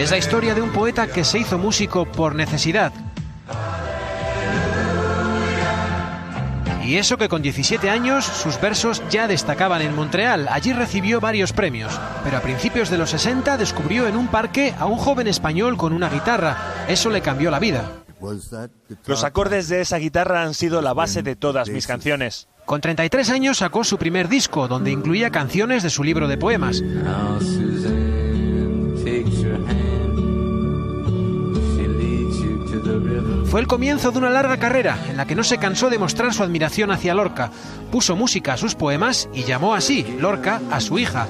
Es la historia de un poeta que se hizo músico por necesidad. Y eso que con 17 años sus versos ya destacaban en Montreal. Allí recibió varios premios. Pero a principios de los 60 descubrió en un parque a un joven español con una guitarra. Eso le cambió la vida. Los acordes de esa guitarra han sido la base de todas mis canciones. Con 33 años sacó su primer disco, donde incluía canciones de su libro de poemas. Fue el comienzo de una larga carrera en la que no se cansó de mostrar su admiración hacia Lorca. Puso música a sus poemas y llamó así, Lorca, a su hija.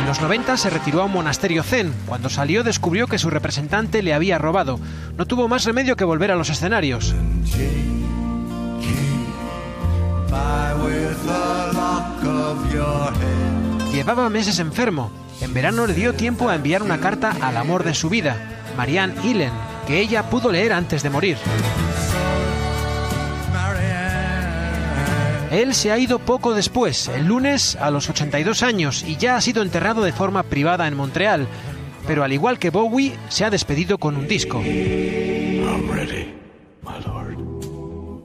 En los 90 se retiró a un monasterio zen. Cuando salió descubrió que su representante le había robado. No tuvo más remedio que volver a los escenarios. Llevaba meses enfermo. En verano le dio tiempo a enviar una carta al amor de su vida, Marianne Hillen, que ella pudo leer antes de morir. Él se ha ido poco después, el lunes a los 82 años, y ya ha sido enterrado de forma privada en Montreal. Pero al igual que Bowie, se ha despedido con un disco.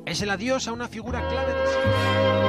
Es el adiós a una figura clave de...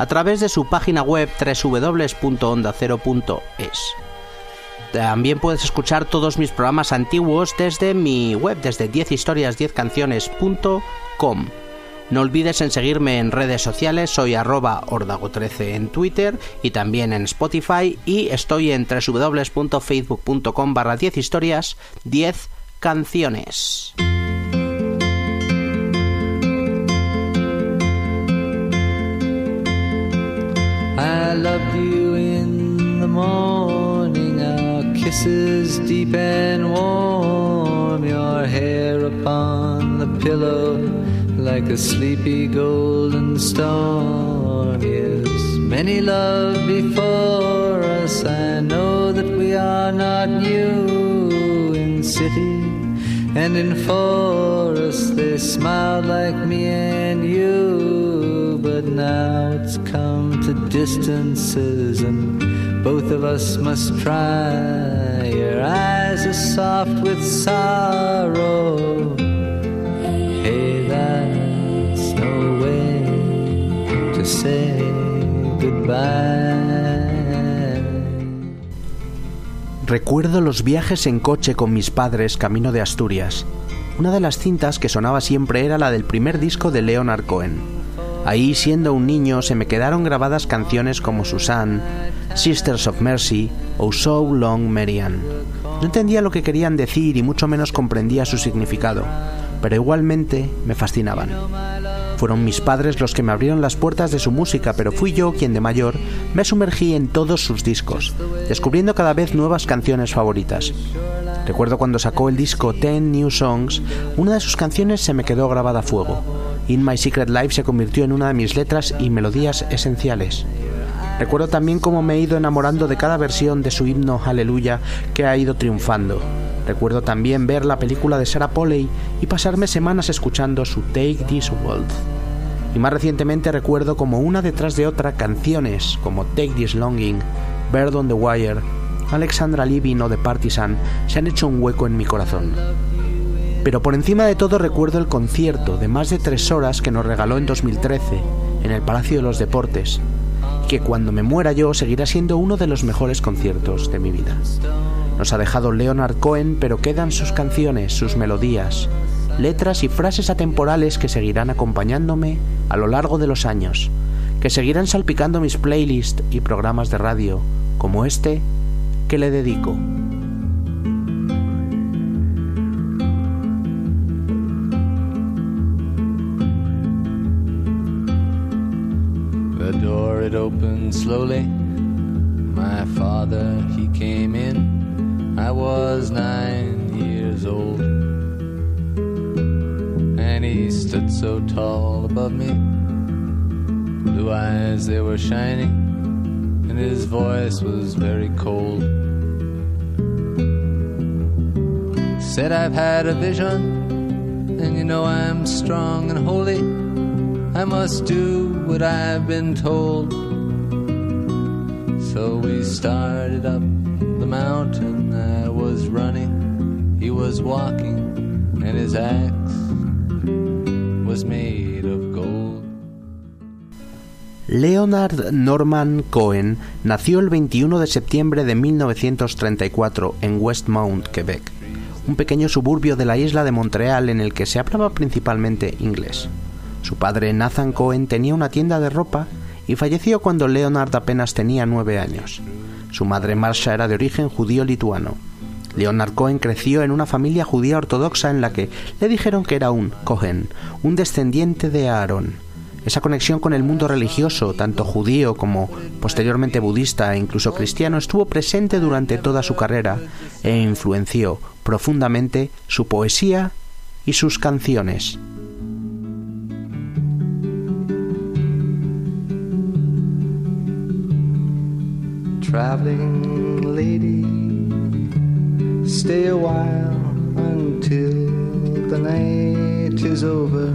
a través de su página web www.ondacero.es. También puedes escuchar todos mis programas antiguos desde mi web, desde 10historias10canciones.com. No olvides en seguirme en redes sociales, soy arroba ordago13 en Twitter y también en Spotify y estoy en www.facebook.com barra 10 historias 10 canciones. I loved you in the morning, our kisses deep and warm, your hair upon the pillow like a sleepy golden storm. Yes, many love before us. I know that we are not new in city and in forest. They smiled like me and you, but now it's come to distances, and both of us must try. Your eyes are soft with sorrow. Recuerdo los viajes en coche con mis padres camino de Asturias. Una de las cintas que sonaba siempre era la del primer disco de Leonard Cohen. Ahí, siendo un niño, se me quedaron grabadas canciones como Susan, Sisters of Mercy o So Long Marianne. No entendía lo que querían decir y mucho menos comprendía su significado, pero igualmente me fascinaban. Fueron mis padres los que me abrieron las puertas de su música, pero fui yo quien de mayor me sumergí en todos sus discos, descubriendo cada vez nuevas canciones favoritas. Recuerdo cuando sacó el disco Ten New Songs, una de sus canciones se me quedó grabada a fuego. In My Secret Life se convirtió en una de mis letras y melodías esenciales. Recuerdo también cómo me he ido enamorando de cada versión de su himno Aleluya que ha ido triunfando. Recuerdo también ver la película de Sarah Polley y pasarme semanas escuchando su Take This World. Y más recientemente recuerdo como una detrás de otra canciones como Take This Longing, Bird on the Wire, Alexandra Living o The Partisan se han hecho un hueco en mi corazón. Pero por encima de todo recuerdo el concierto de más de tres horas que nos regaló en 2013 en el Palacio de los Deportes, que cuando me muera yo seguirá siendo uno de los mejores conciertos de mi vida. Nos ha dejado Leonard Cohen, pero quedan sus canciones, sus melodías, letras y frases atemporales que seguirán acompañándome a lo largo de los años, que seguirán salpicando mis playlists y programas de radio, como este que le dedico. Opened slowly. My father he came in. I was nine years old. And he stood so tall above me. Blue eyes they were shining. And his voice was very cold. Said I've had a vision. And you know I'm strong and holy. I must do what I've been told. So we started up the mountain. Was running, he was walking, and his axe was made of gold. Leonard Norman Cohen nació el 21 de septiembre de 1934 en Westmount, Quebec, un pequeño suburbio de la isla de Montreal en el que se hablaba principalmente inglés. Su padre Nathan Cohen tenía una tienda de ropa y falleció cuando Leonard apenas tenía nueve años. Su madre Marsha era de origen judío lituano. Leonard Cohen creció en una familia judía ortodoxa en la que le dijeron que era un Cohen, un descendiente de Aarón. Esa conexión con el mundo religioso, tanto judío como posteriormente budista e incluso cristiano, estuvo presente durante toda su carrera e influenció profundamente su poesía y sus canciones. Traveling lady, stay a while until the night is over.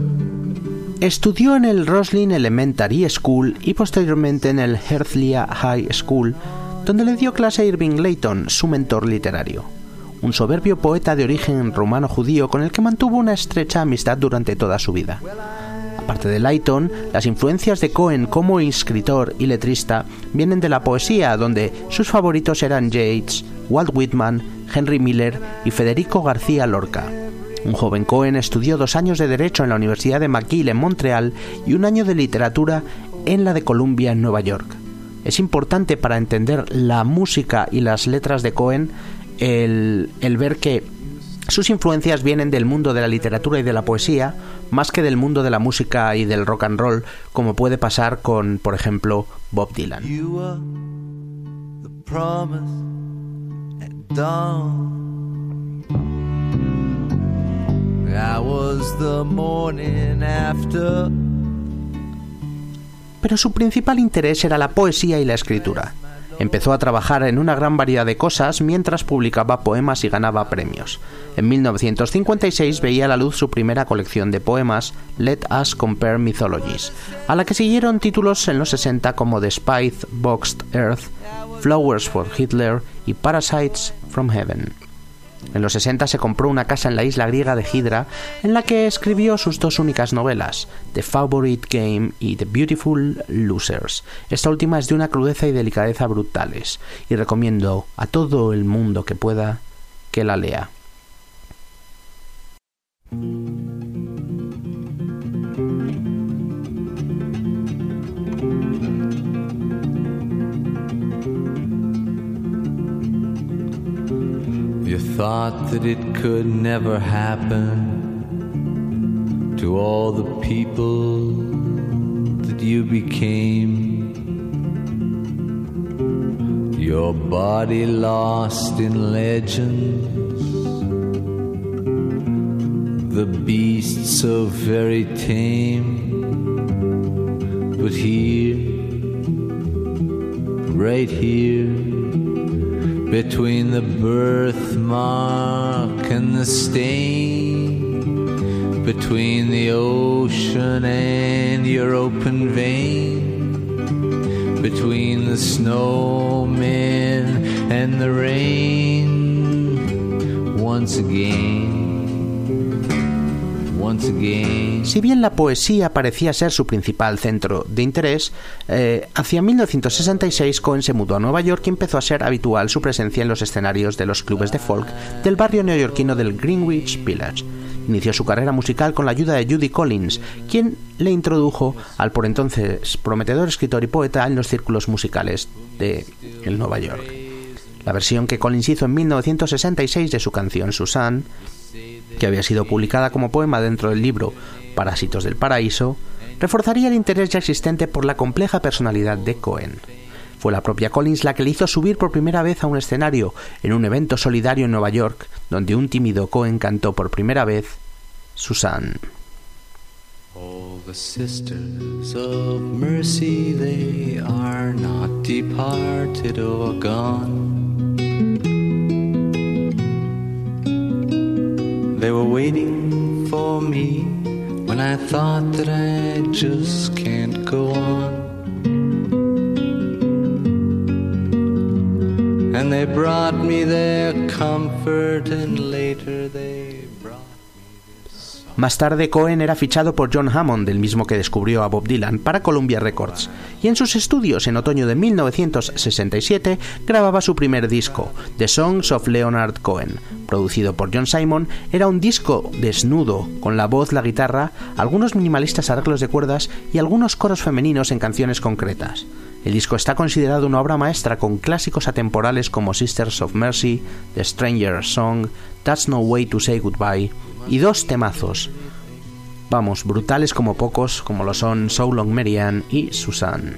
Estudió en el Roslin Elementary School y posteriormente en el Herzliya High School, donde le dio clase a Irving Layton, su mentor literario, un soberbio poeta de origen rumano-judío con el que mantuvo una estrecha amistad durante toda su vida. Aparte de Layton, las influencias de Cohen como escritor y letrista vienen de la poesía, donde sus favoritos eran Yeats, Walt Whitman, Henry Miller y Federico García Lorca. Un joven Cohen estudió dos años de Derecho en la Universidad de McGill en Montreal y un año de Literatura en la de Columbia en Nueva York. Es importante para entender la música y las letras de Cohen el, el ver que sus influencias vienen del mundo de la literatura y de la poesía, más que del mundo de la música y del rock and roll, como puede pasar con, por ejemplo, Bob Dylan. Pero su principal interés era la poesía y la escritura. Empezó a trabajar en una gran variedad de cosas mientras publicaba poemas y ganaba premios. En 1956 veía a la luz su primera colección de poemas, Let Us Compare Mythologies, a la que siguieron títulos en los 60 como The Spithe Boxed Earth, Flowers for Hitler y Parasites from Heaven. En los 60 se compró una casa en la isla griega de Hydra, en la que escribió sus dos únicas novelas, The Favorite Game y The Beautiful Losers. Esta última es de una crudeza y delicadeza brutales, y recomiendo a todo el mundo que pueda que la lea. Thought that it could never happen to all the people that you became. Your body lost in legends, the beasts so very tame. But here, right here, between the birthmark and the stain, between the ocean and your open vein, between the snowmen and the rain, once again, once again. Si bien la poesía parecía ser su principal centro de interés, eh, hacia 1966 Cohen se mudó a Nueva York y empezó a ser habitual su presencia en los escenarios de los clubes de folk del barrio neoyorquino del Greenwich Village. Inició su carrera musical con la ayuda de Judy Collins, quien le introdujo al por entonces prometedor escritor y poeta en los círculos musicales de Nueva York. La versión que Collins hizo en 1966 de su canción Susan, que había sido publicada como poema dentro del libro Parásitos del Paraíso, reforzaría el interés ya existente por la compleja personalidad de Cohen. Fue la propia Collins la que le hizo subir por primera vez a un escenario en un evento solidario en Nueva York, donde un tímido Cohen cantó por primera vez Susan. All the sisters of mercy, they are not departed or gone. They were waiting for me when I thought that I just can't go on. And they brought me their comfort, and later they Más tarde, Cohen era fichado por John Hammond, el mismo que descubrió a Bob Dylan, para Columbia Records, y en sus estudios en otoño de 1967 grababa su primer disco, The Songs of Leonard Cohen. Producido por John Simon, era un disco desnudo, con la voz, la guitarra, algunos minimalistas arreglos de cuerdas y algunos coros femeninos en canciones concretas. El disco está considerado una obra maestra con clásicos atemporales como Sisters of Mercy, The Stranger's Song, That's No Way to Say Goodbye y dos temazos, vamos, brutales como pocos, como lo son So Long Marianne y Susan.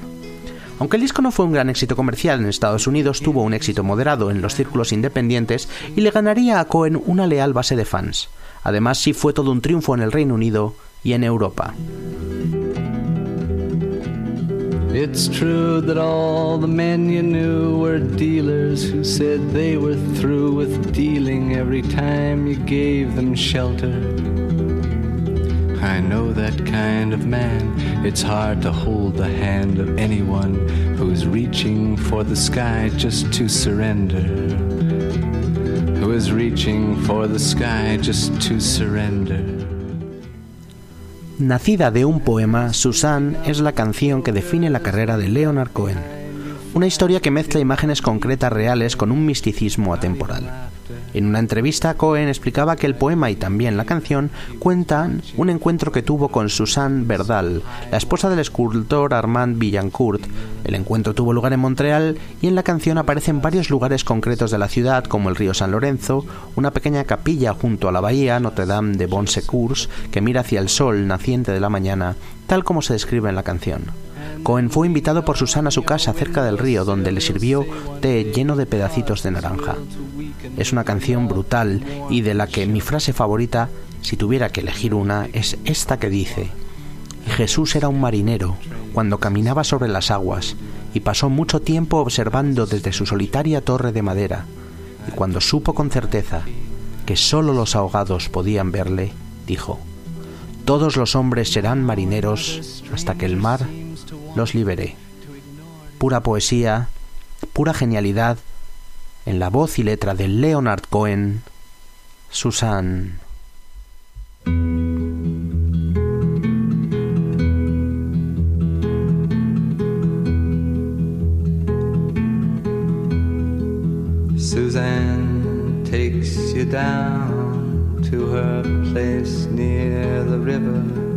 Aunque el disco no fue un gran éxito comercial en Estados Unidos, tuvo un éxito moderado en los círculos independientes y le ganaría a Cohen una leal base de fans. Además, sí fue todo un triunfo en el Reino Unido y en Europa. It's true that all the men you knew were dealers who said they were through with dealing every time you gave them shelter. I know that kind of man. It's hard to hold the hand of anyone who's reaching for the sky just to surrender. Who is reaching for the sky just to surrender. Nacida de un poema, Susan es la canción que define la carrera de Leonard Cohen. Una historia que mezcla imágenes concretas reales con un misticismo atemporal. En una entrevista, Cohen explicaba que el poema y también la canción cuentan un encuentro que tuvo con Susan Verdal, la esposa del escultor Armand Villancourt. El encuentro tuvo lugar en Montreal y en la canción aparecen varios lugares concretos de la ciudad, como el río San Lorenzo, una pequeña capilla junto a la bahía Notre Dame de Bon Secours que mira hacia el sol naciente de la mañana, tal como se describe en la canción. Cohen fue invitado por Susan a su casa cerca del río, donde le sirvió té lleno de pedacitos de naranja. Es una canción brutal y de la que mi frase favorita, si tuviera que elegir una, es esta que dice, Jesús era un marinero cuando caminaba sobre las aguas y pasó mucho tiempo observando desde su solitaria torre de madera, y cuando supo con certeza que sólo los ahogados podían verle, dijo, Todos los hombres serán marineros hasta que el mar los libere. Pura poesía, pura genialidad, en la voz y letra de Leonard Cohen, Susan. Suzanne takes you down to her place near the river.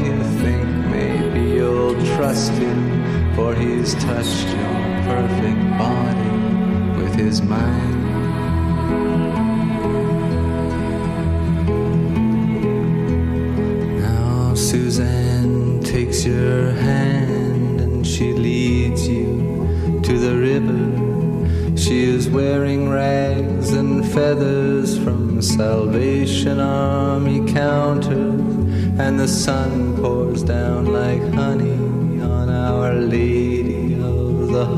trust him, for he's touched your perfect body with his mind. Now Suzanne takes your hand and she leads you to the river. She is wearing rags and feathers from Salvation Army counters, and the sun pours down like honey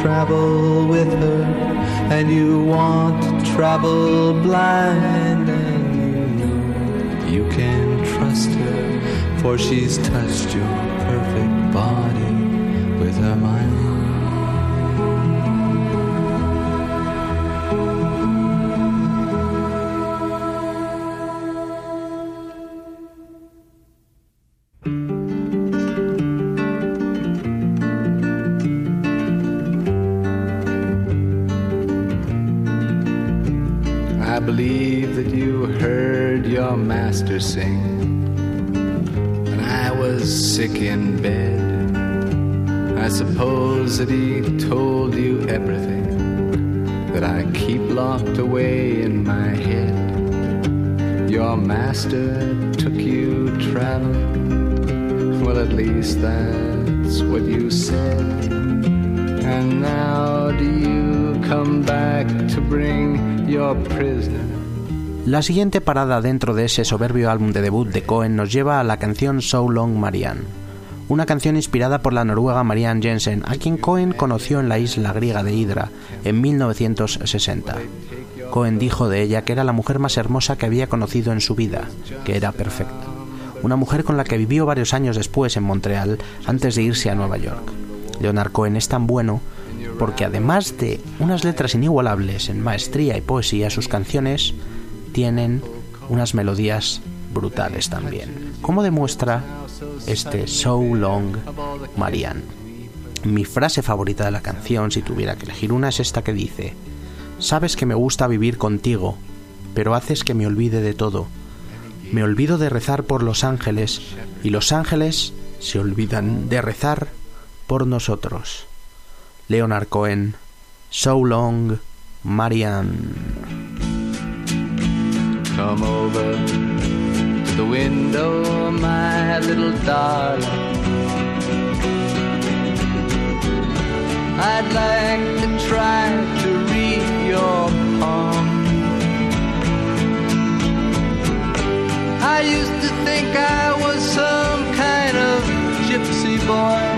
Travel with her, and you want to travel blind, and you know you can trust her, for she's touched your perfect body with her mind. La siguiente parada dentro de ese soberbio álbum de debut de Cohen nos lleva a la canción So Long Marianne, una canción inspirada por la noruega Marianne Jensen, a quien Cohen conoció en la isla griega de Hydra en 1960. Cohen dijo de ella que era la mujer más hermosa que había conocido en su vida, que era perfecta. Una mujer con la que vivió varios años después en Montreal antes de irse a Nueva York. Leonard Cohen es tan bueno porque además de unas letras inigualables en maestría y poesía, sus canciones tienen unas melodías brutales también, como demuestra este So Long Marianne. Mi frase favorita de la canción, si tuviera que elegir una, es esta que dice, Sabes que me gusta vivir contigo, pero haces que me olvide de todo. Me olvido de rezar por los ángeles y los ángeles se olvidan de rezar por nosotros. Leonard Cohen, So Long Marianne. Come over to the window, my little darling. I'd like to try to read your palm. I used to think I was some kind of gypsy boy.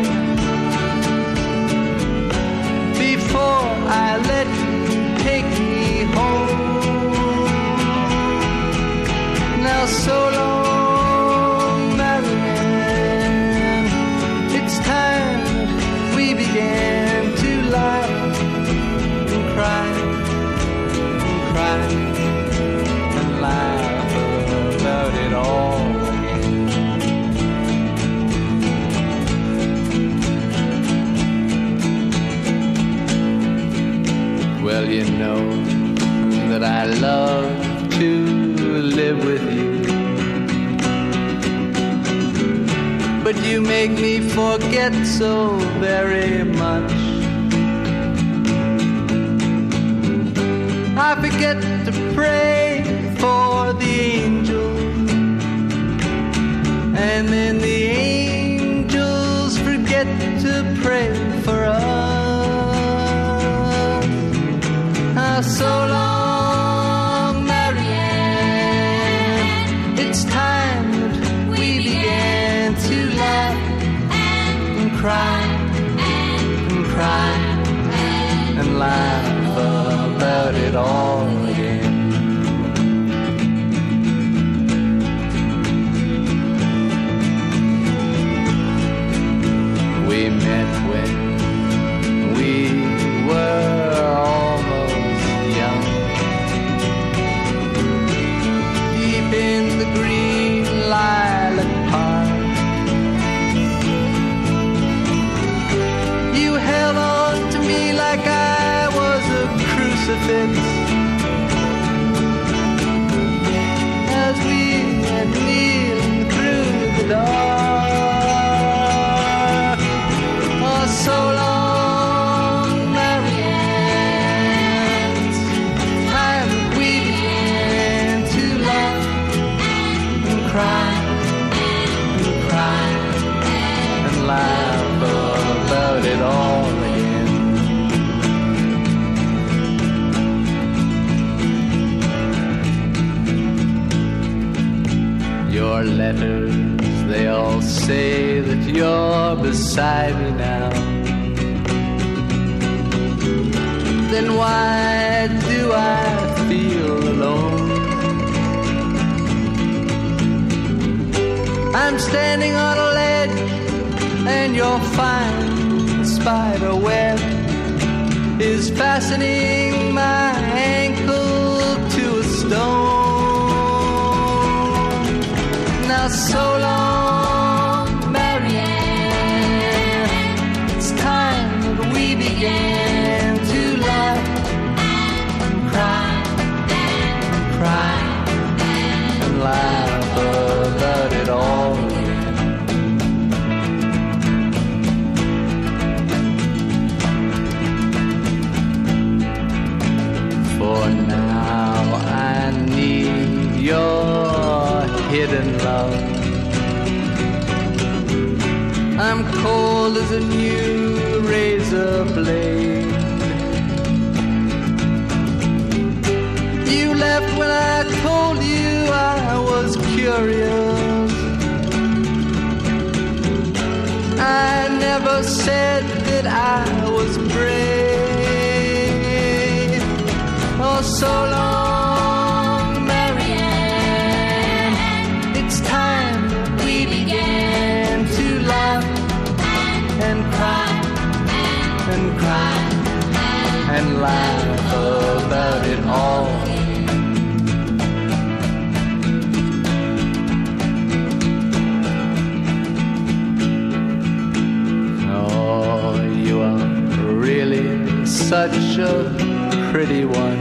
such a pretty one.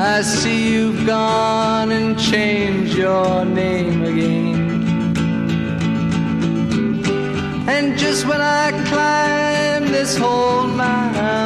I see you've gone and changed your name again. And just when I climb this whole mountainside.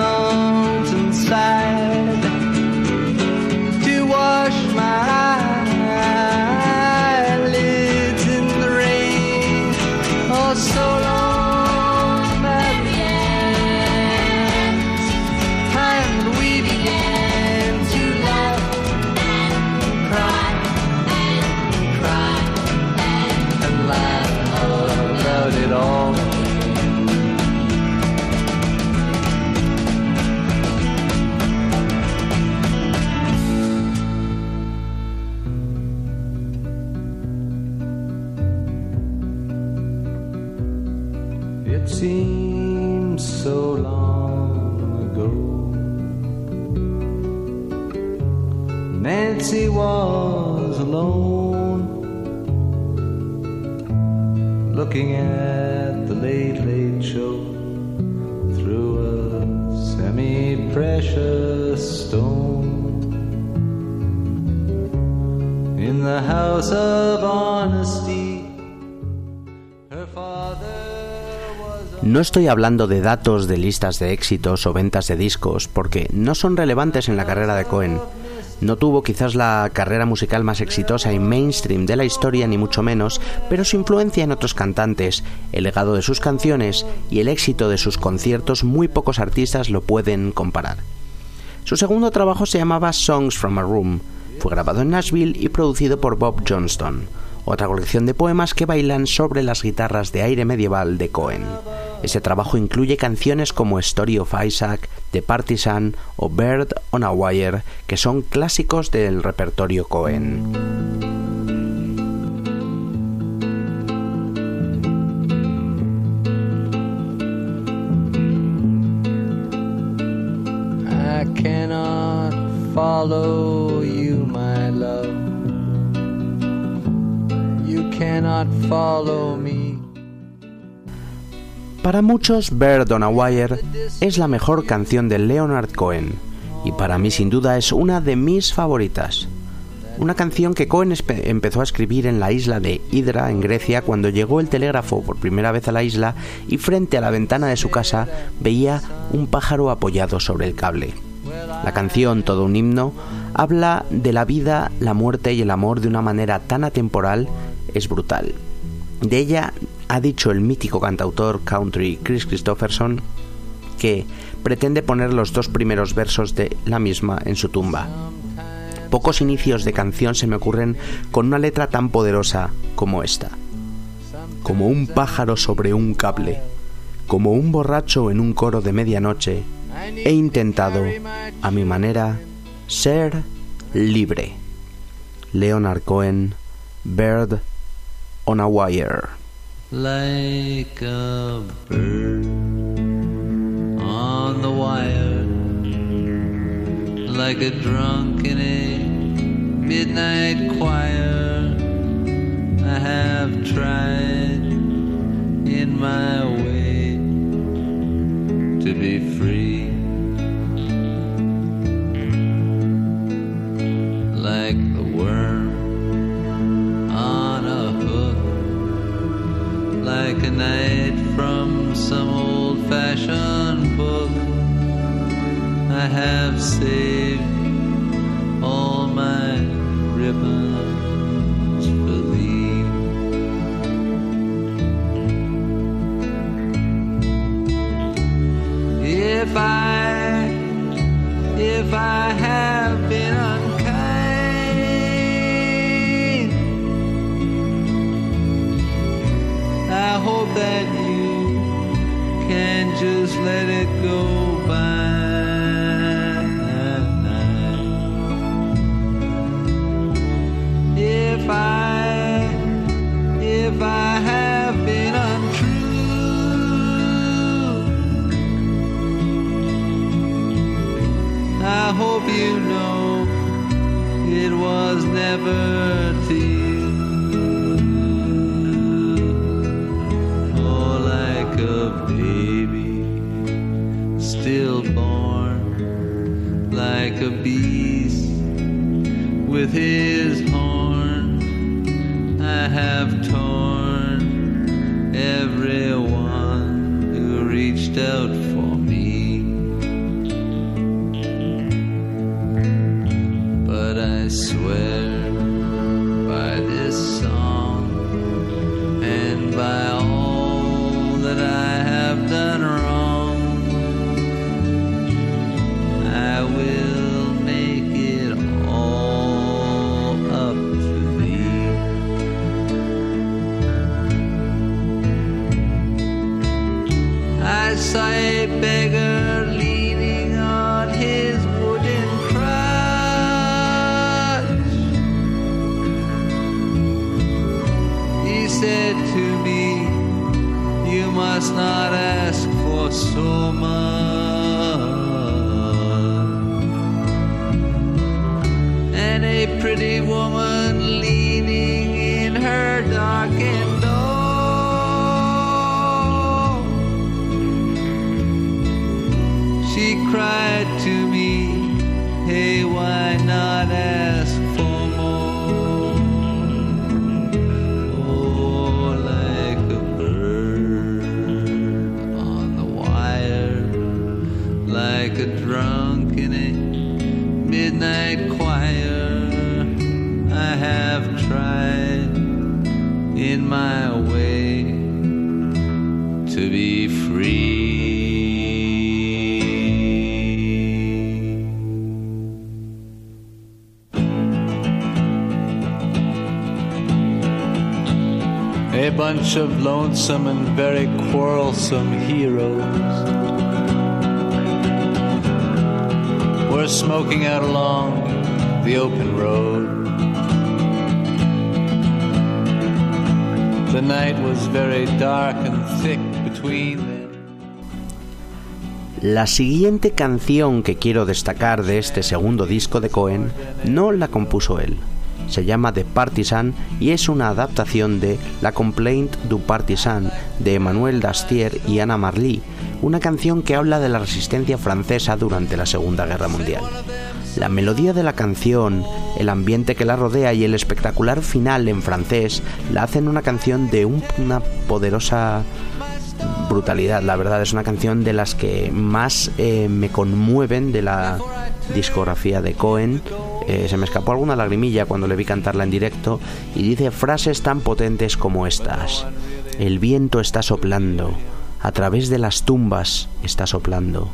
No estoy hablando de datos de listas de éxitos o ventas de discos, porque no son relevantes en la carrera de Cohen. No tuvo quizás la carrera musical más exitosa y mainstream de la historia, ni mucho menos, pero su influencia en otros cantantes, el legado de sus canciones y el éxito de sus conciertos muy pocos artistas lo pueden comparar. Su segundo trabajo se llamaba Songs from a Room. Fue grabado en Nashville y producido por Bob Johnston, otra colección de poemas que bailan sobre las guitarras de aire medieval de Cohen. Ese trabajo incluye canciones como Story of Isaac, The Partisan o Bird on a Wire, que son clásicos del repertorio Cohen. Para muchos, Bird on a Wire es la mejor canción de Leonard Cohen y para mí sin duda es una de mis favoritas. Una canción que Cohen empezó a escribir en la isla de Hydra, en Grecia, cuando llegó el telégrafo por primera vez a la isla y frente a la ventana de su casa veía un pájaro apoyado sobre el cable. La canción, todo un himno, habla de la vida, la muerte y el amor de una manera tan atemporal, es brutal. De ella ha dicho el mítico cantautor country Chris Christopherson que pretende poner los dos primeros versos de la misma en su tumba. Pocos inicios de canción se me ocurren con una letra tan poderosa como esta. Como un pájaro sobre un cable, como un borracho en un coro de medianoche, he intentado, a mi manera, ser libre. Leonard Cohen, Bird on a Wire. like a bird on the wire, like a drunk in a midnight choir. I have tried in my way to be free. Never quarrelsome heroes were smoking out along the open road. The night was very dark and thick between them. La siguiente canción que quiero destacar de este segundo disco de Cohen no la compuso él. Se llama The Partisan y es una adaptación de La Complaint du Partisan de Emmanuel Dastier y Anna Marly, una canción que habla de la resistencia francesa durante la Segunda Guerra Mundial. La melodía de la canción, el ambiente que la rodea y el espectacular final en francés la hacen una canción de una poderosa brutalidad. La verdad es una canción de las que más eh, me conmueven de la discografía de Cohen. Eh, se me escapó alguna lagrimilla cuando le vi cantarla en directo y dice frases tan potentes como estas. El viento está soplando, a través de las tumbas está soplando.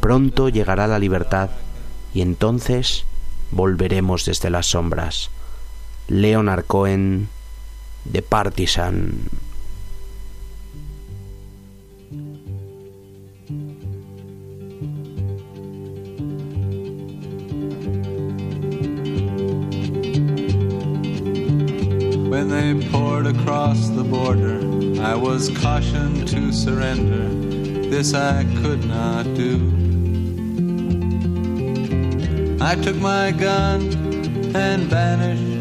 Pronto llegará la libertad y entonces volveremos desde las sombras. Leonard Cohen, The Partisan. When they poured across the border, I was cautioned to surrender. This I could not do. I took my gun and vanished.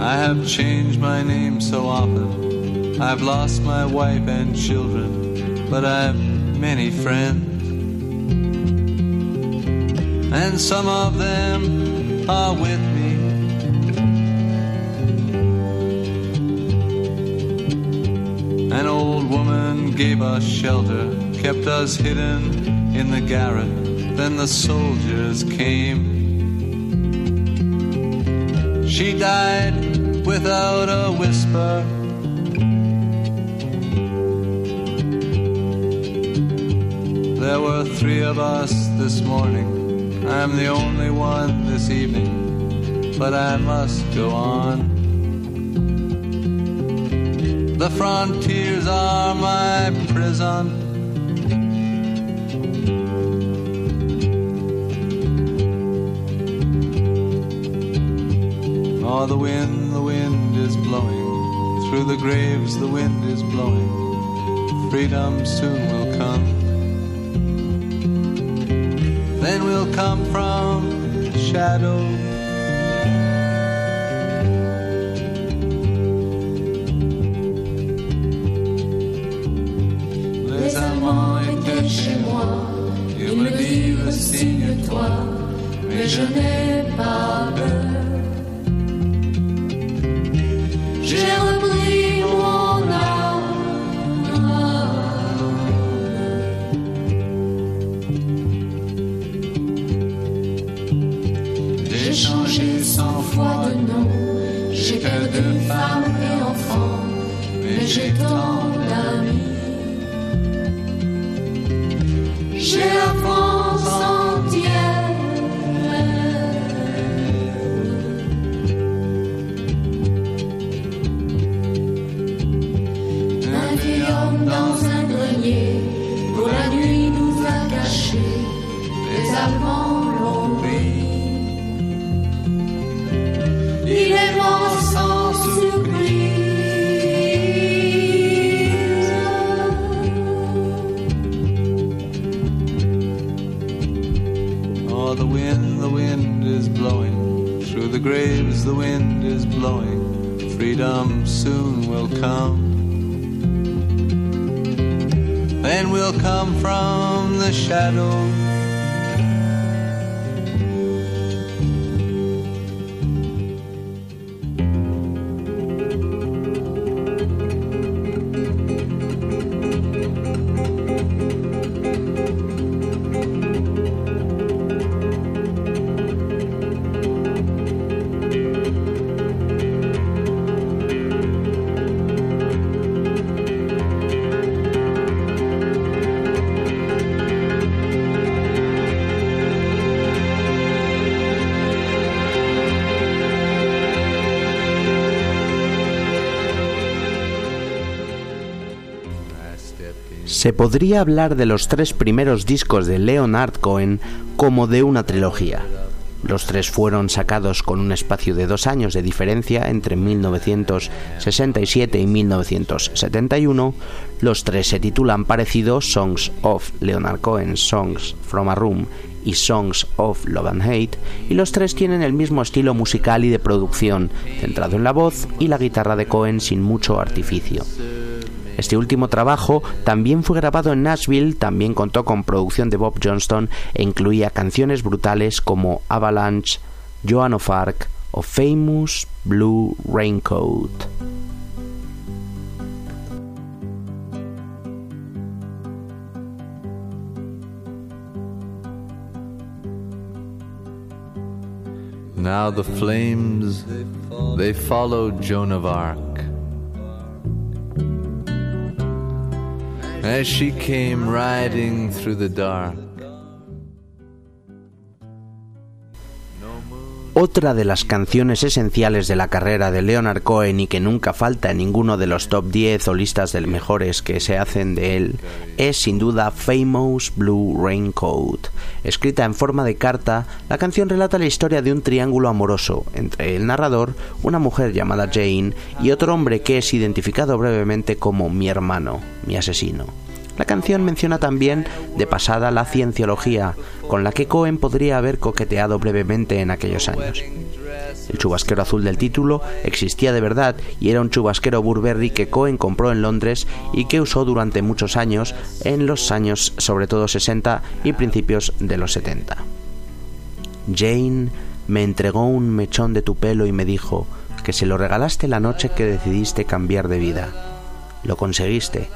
I have changed my name so often. I've lost my wife and children, but I've many friends. And some of them are with me. An old woman gave us shelter, kept us hidden in the garret. Then the soldiers came. She died without a whisper. There were three of us this morning. I'm the only one this evening, but I must go on. The frontiers are my prison. Oh, the wind, the wind is blowing. Through the graves, the wind is blowing. Freedom soon will come. Then we'll come from the shadow. Les amants étaient chez moi. Ils me disent signe-toi, mais je n'ai pas peur. Freedom soon will come. Then we'll come from the shadow. Se podría hablar de los tres primeros discos de Leonard Cohen como de una trilogía. Los tres fueron sacados con un espacio de dos años de diferencia entre 1967 y 1971. Los tres se titulan parecido Songs of Leonard Cohen, Songs from a Room y Songs of Love and Hate, y los tres tienen el mismo estilo musical y de producción, centrado en la voz y la guitarra de Cohen sin mucho artificio. Este último trabajo también fue grabado en Nashville, también contó con producción de Bob Johnston e incluía canciones brutales como Avalanche, Joan of Arc o Famous Blue Raincoat. Now the flames, they followed Joan of Arc. As she came riding through the dark. Otra de las canciones esenciales de la carrera de Leonard Cohen y que nunca falta en ninguno de los top 10 o listas de mejores que se hacen de él es sin duda Famous Blue Raincoat. Escrita en forma de carta, la canción relata la historia de un triángulo amoroso entre el narrador, una mujer llamada Jane y otro hombre que es identificado brevemente como mi hermano, mi asesino. La canción menciona también de pasada la cienciología, con la que Cohen podría haber coqueteado brevemente en aquellos años. El chubasquero azul del título existía de verdad y era un chubasquero Burberry que Cohen compró en Londres y que usó durante muchos años, en los años sobre todo 60 y principios de los 70. Jane me entregó un mechón de tu pelo y me dijo que se lo regalaste la noche que decidiste cambiar de vida. Lo conseguiste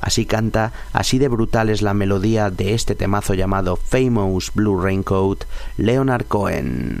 Así canta, así de brutal es la melodía de este temazo llamado Famous Blue Raincoat, Leonard Cohen.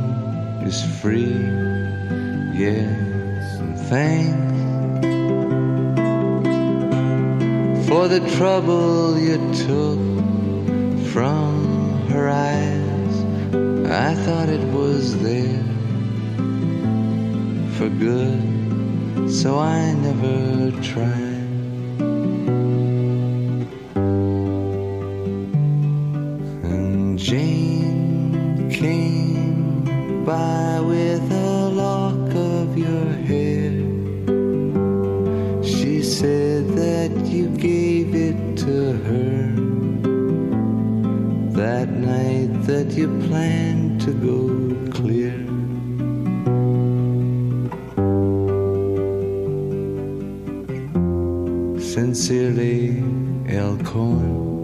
free. Yes, and thanks for the trouble you took from her eyes. I thought it was there for good, so I never tried. Sincerely, El Cohen.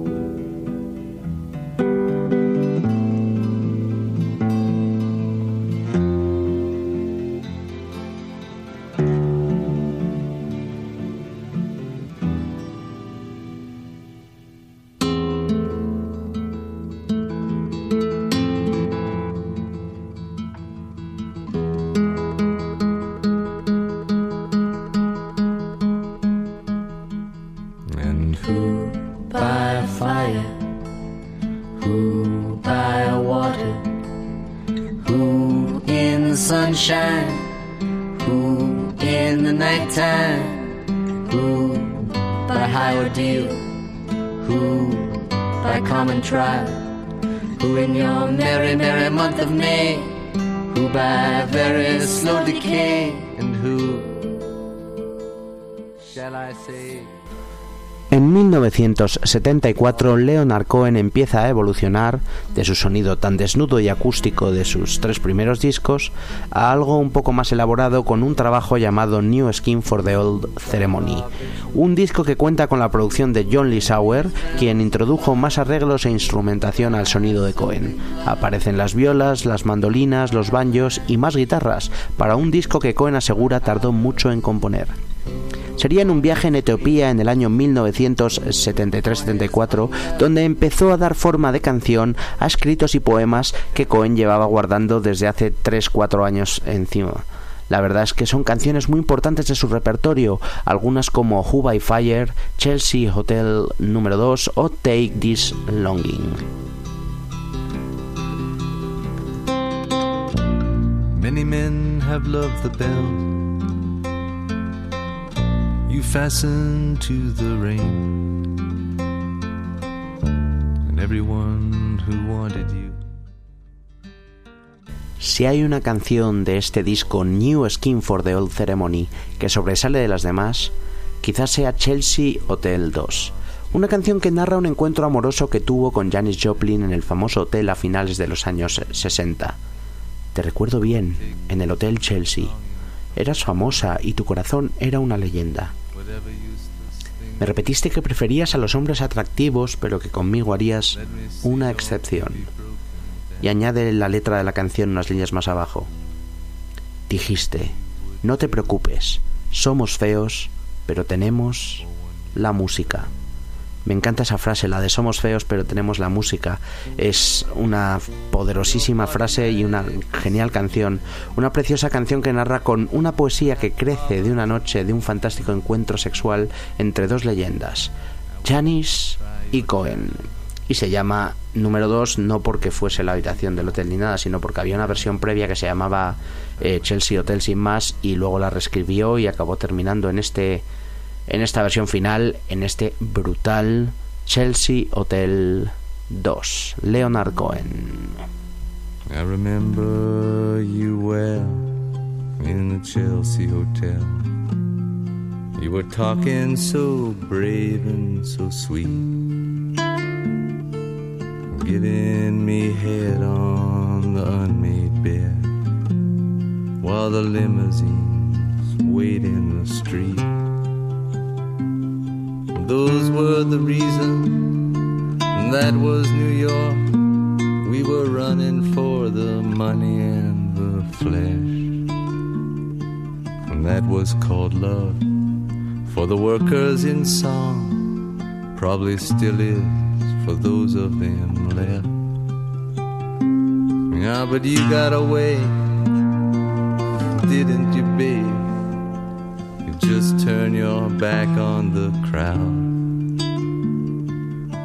1974, Leonard Cohen empieza a evolucionar de su sonido tan desnudo y acústico de sus tres primeros discos a algo un poco más elaborado con un trabajo llamado New Skin for the Old Ceremony, un disco que cuenta con la producción de John Lee Sauer, quien introdujo más arreglos e instrumentación al sonido de Cohen. Aparecen las violas, las mandolinas, los banjos y más guitarras para un disco que Cohen asegura tardó mucho en componer sería en un viaje en Etiopía en el año 1973-74, donde empezó a dar forma de canción a escritos y poemas que Cohen llevaba guardando desde hace 3-4 años encima. La verdad es que son canciones muy importantes de su repertorio, algunas como Who by Fire, Chelsea Hotel número 2 o Take This Longing. Many men have loved the bell you fastened to the rain, and everyone who wanted you. Si hay una canción de este disco New Skin for the Old Ceremony que sobresale de las demás, quizás sea Chelsea Hotel 2. Una canción que narra un encuentro amoroso que tuvo con Janis Joplin en el famoso hotel a finales de los años 60. Te recuerdo bien, en el Hotel Chelsea. Eras famosa y tu corazón era una leyenda. Me repetiste que preferías a los hombres atractivos, pero que conmigo harías una excepción. Y añade la letra de la canción unas líneas más abajo. Dijiste, no te preocupes, somos feos, pero tenemos la música. Me encanta esa frase, la de somos feos pero tenemos la música. Es una poderosísima frase y una genial canción. Una preciosa canción que narra con una poesía que crece de una noche de un fantástico encuentro sexual entre dos leyendas, Janis y Cohen. y se llama número 2 no porque fuese la habitación del hotel ni nada, sino porque había una versión previa que se llamaba eh, Chelsea Hotel sin más y luego la reescribió y acabó terminando en este en esta versión final en este brutal Chelsea Hotel 2 Leonard Cohen. I remember you well in the Chelsea Hotel. You were talking so brave and so sweet. Giving me head on the unmade bed while the limousines wait in the street. Those were the reasons, that was New York. We were running for the money and the flesh. And that was called love for the workers in song, probably still is for those of them left. Yeah, but you got away didn't you, babe? Just turn your back on the crowd.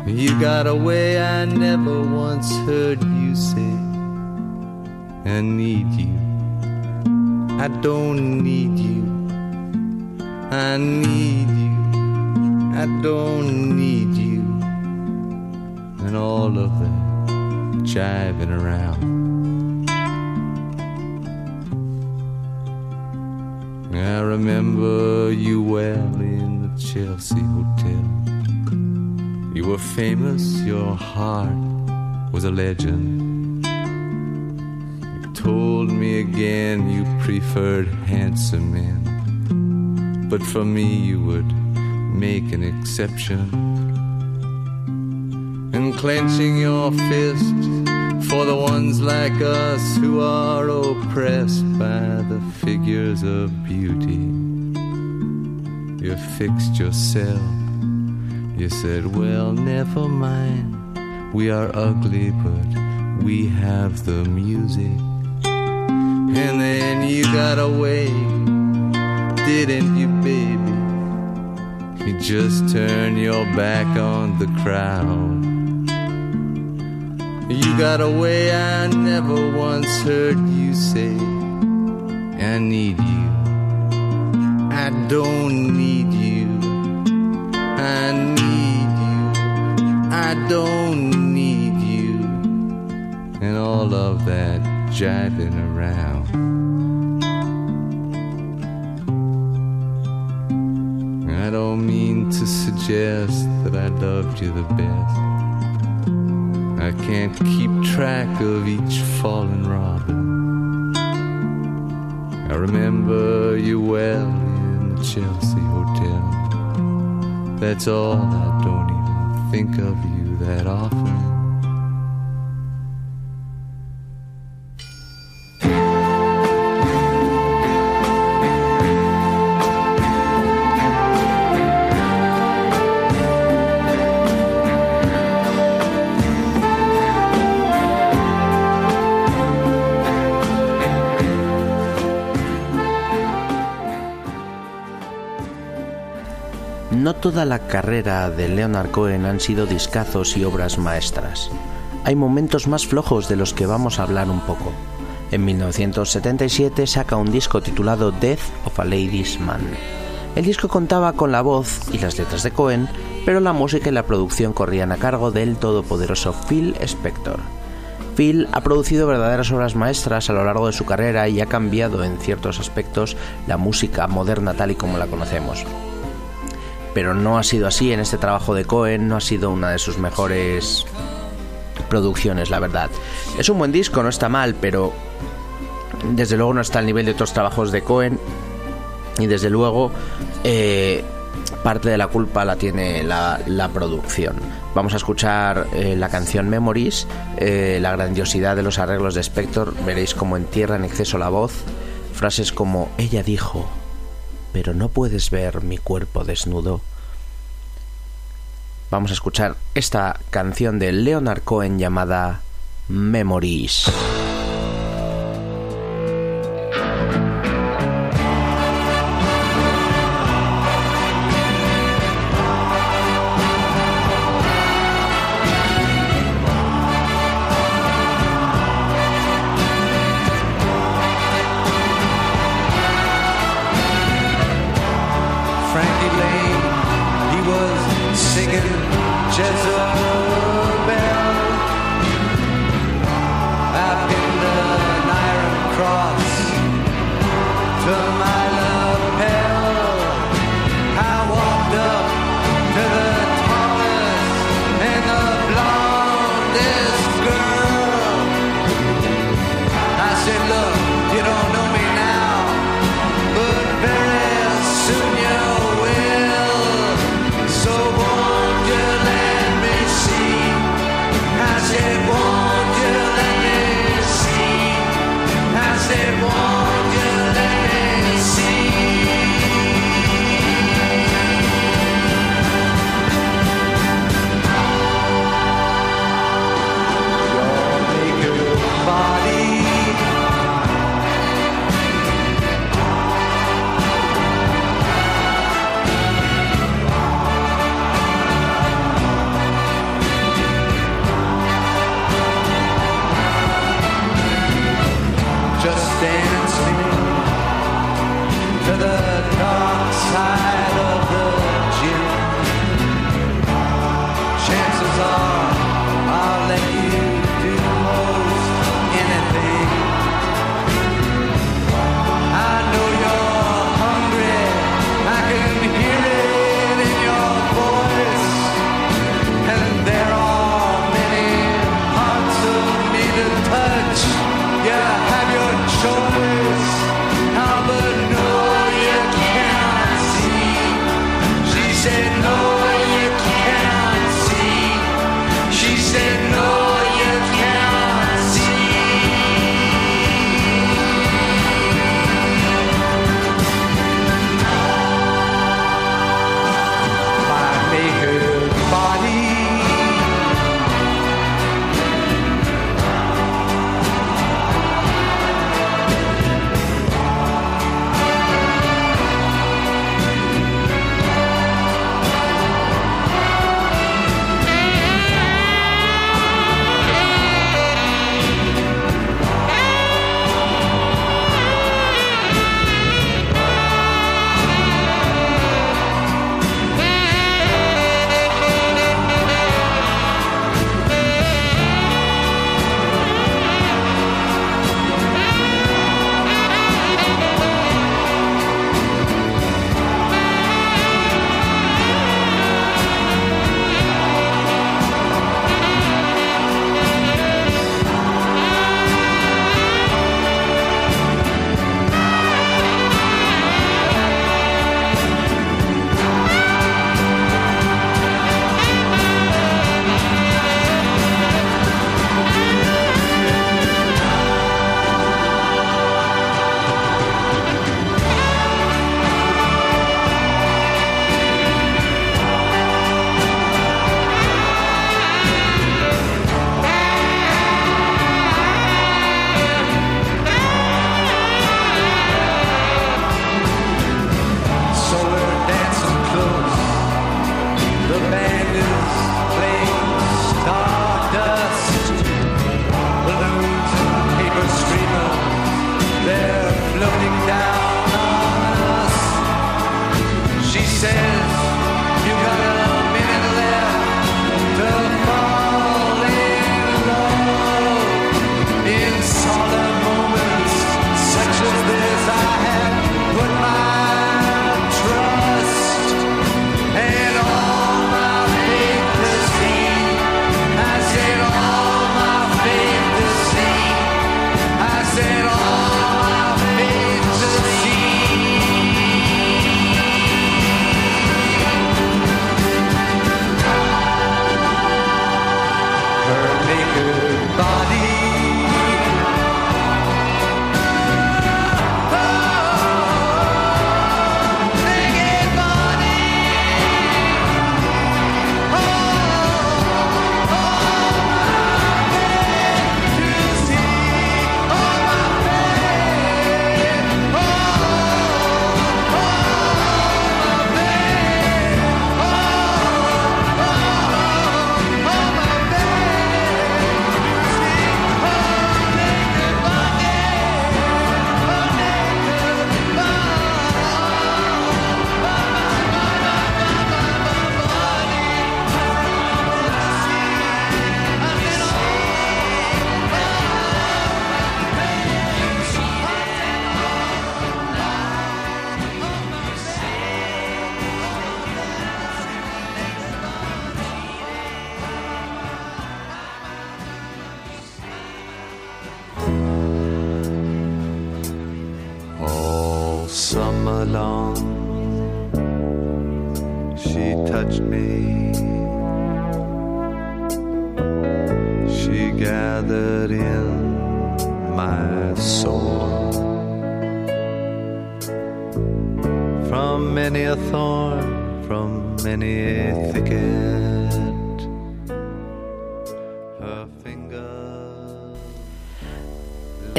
You got a way I never once heard you say. I need you. I don't need you. I need you. I don't need you. And all of that jiving around. I remember you well in the Chelsea Hotel. You were famous, your heart was a legend. You told me again you preferred handsome men, but for me you would make an exception. Clenching your fist for the ones like us who are oppressed by the figures of beauty. You fixed yourself. You said, Well, never mind. We are ugly, but we have the music. And then you got away, didn't you, baby? You just turned your back on the crowd. You got a way I never once heard you say. I need you. I don't need you. I need you. I don't need you. And all of that jiving around. I don't mean to suggest that I loved you the best. I can't keep track of each fallen robin. I remember you well in the Chelsea Hotel. That's all, I don't even think of you that often. Toda la carrera de Leonard Cohen han sido discazos y obras maestras. Hay momentos más flojos de los que vamos a hablar un poco. En 1977 saca un disco titulado Death of a Ladies Man. El disco contaba con la voz y las letras de Cohen, pero la música y la producción corrían a cargo del todopoderoso Phil Spector. Phil ha producido verdaderas obras maestras a lo largo de su carrera y ha cambiado en ciertos aspectos la música moderna tal y como la conocemos pero no ha sido así en este trabajo de Cohen, no ha sido una de sus mejores producciones, la verdad. Es un buen disco, no está mal, pero desde luego no está al nivel de otros trabajos de Cohen y desde luego eh, parte de la culpa la tiene la, producción. Vamos a escuchar eh, la canción Memories, eh, la grandiosidad de los arreglos de Spector, veréis cómo entierra en exceso la voz, frases como ella dijo, pero no puedes ver mi cuerpo desnudo. Vamos a escuchar esta canción de Leonard Cohen llamada Memories.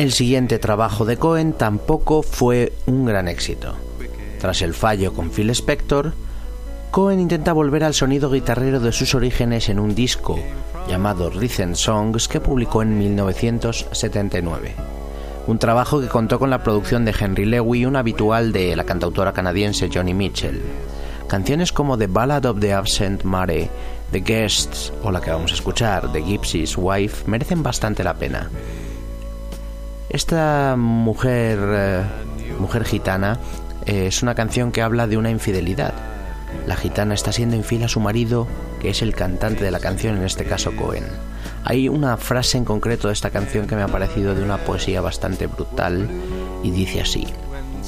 El siguiente trabajo de Cohen tampoco fue un gran éxito. Tras el fallo con Phil Spector, Cohen intenta volver al sonido guitarrero de sus orígenes en un disco llamado Rhythm Songs que publicó en 1979. Un trabajo que contó con la producción de Henry Lewy, un habitual de la cantautora canadiense Johnny Mitchell. Canciones como The Ballad of the Absent Mare, The Guests o la que vamos a escuchar, The Gypsy's Wife, merecen bastante la pena. Esta mujer, eh, mujer gitana, eh, es una canción que habla de una infidelidad. La gitana está siendo infiel a su marido, que es el cantante de la canción, en este caso Cohen. Hay una frase en concreto de esta canción que me ha parecido de una poesía bastante brutal y dice así: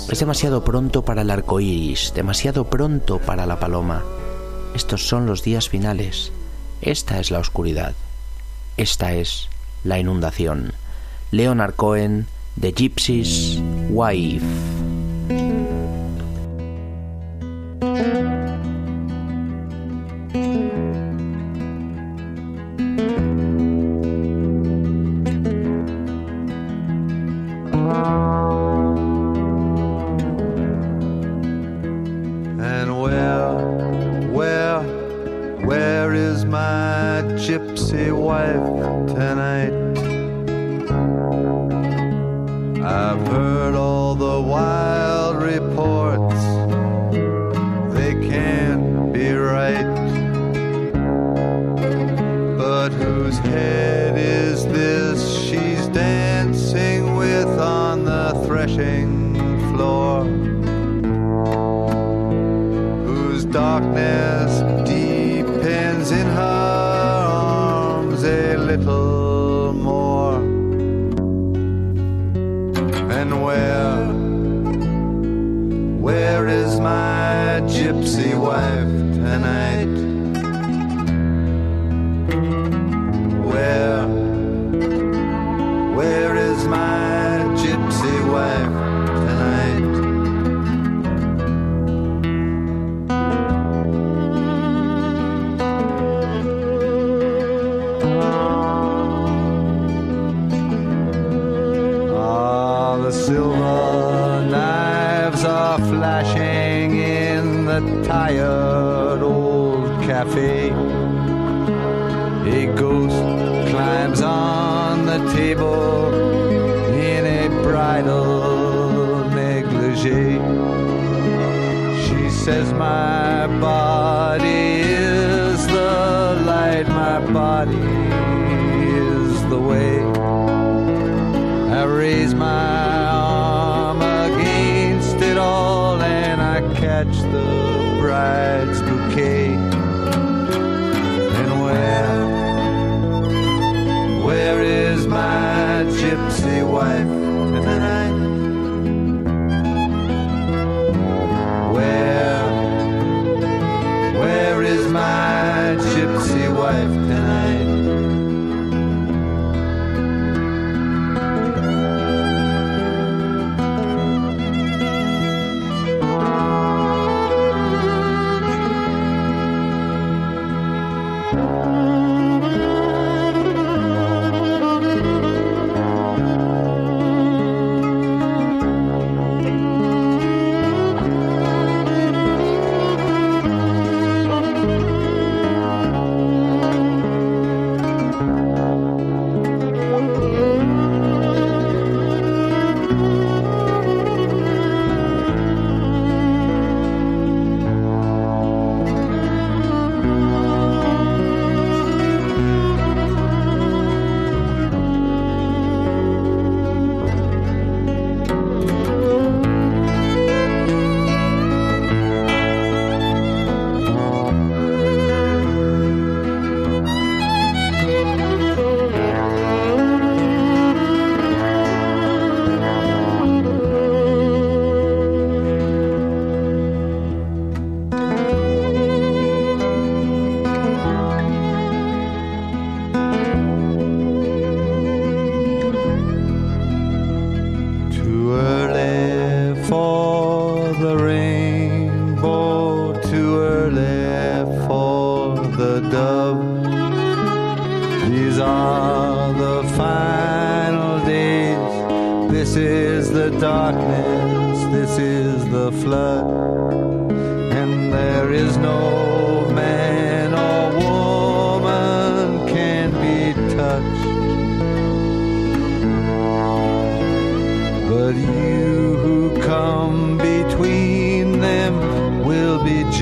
Es demasiado pronto para el arco iris, demasiado pronto para la paloma. Estos son los días finales. Esta es la oscuridad. Esta es la inundación. Leonard Cohen, The Gypsy's Wife. Where is my gypsy wife tonight? Appelant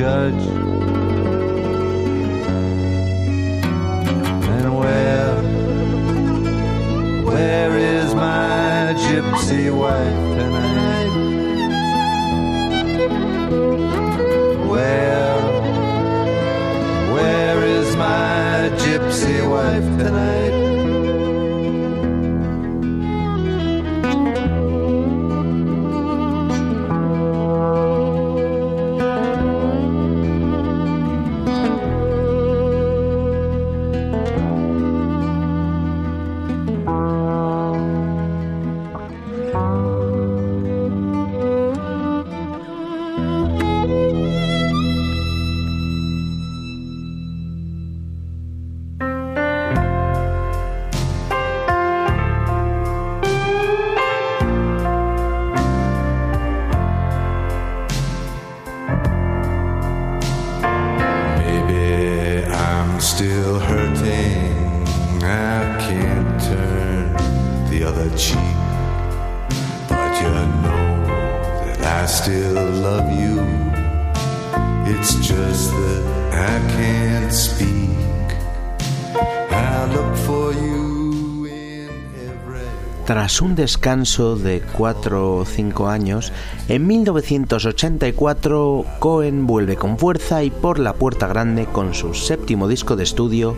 judge. Un descanso de 4 o 5 años, en 1984 Cohen vuelve con fuerza y por la puerta grande con su séptimo disco de estudio,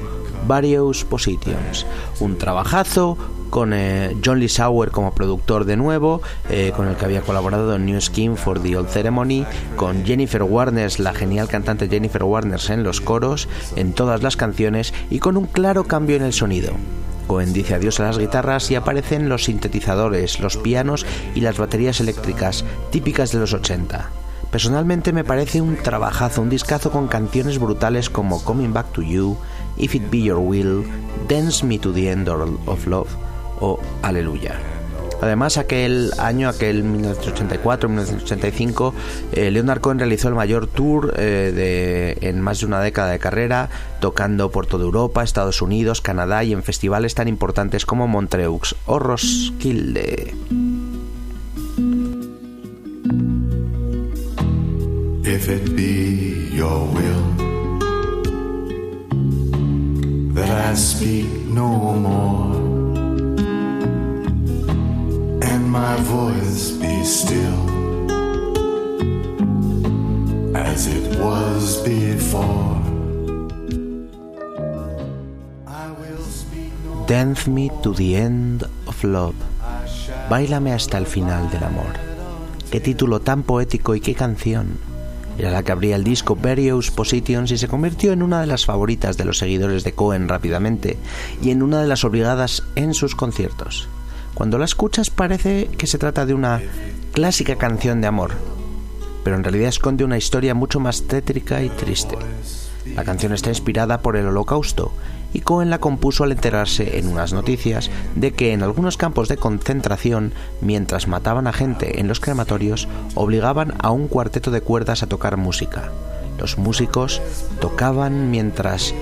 Various Positions. Un trabajazo con eh, John Lee Sauer como productor de nuevo, eh, con el que había colaborado en New Skin for the Old Ceremony, con Jennifer Warnes, la genial cantante Jennifer Warnes en los coros, en todas las canciones y con un claro cambio en el sonido. Cohen dice adiós a las guitarras y aparecen los sintetizadores, los pianos y las baterías eléctricas, típicas de los 80. Personalmente me parece un trabajazo, un discazo con canciones brutales como Coming Back to You, If It Be Your Will, Dance Me to the End of Love o Aleluya. Además, aquel año, aquel 1984-1985, eh, Leonard Cohen realizó el mayor tour eh, de, en más de una década de carrera, tocando por toda Europa, Estados Unidos, Canadá y en festivales tan importantes como Montreux o Roskilde. My voice be still as it was before. Dance Me to the End of Love. Báilame hasta el final del amor. Qué título tan poético y qué canción. Era la que abría el disco Various Positions y se convirtió en una de las favoritas de los seguidores de Cohen rápidamente y en una de las obligadas en sus conciertos. Cuando la escuchas parece que se trata de una clásica canción de amor, pero en realidad esconde una historia mucho más tétrica y triste. La canción está inspirada por el holocausto y Cohen la compuso al enterarse en unas noticias de que en algunos campos de concentración, mientras mataban a gente en los crematorios, obligaban a un cuarteto de cuerdas a tocar música. Los músicos tocaban mientras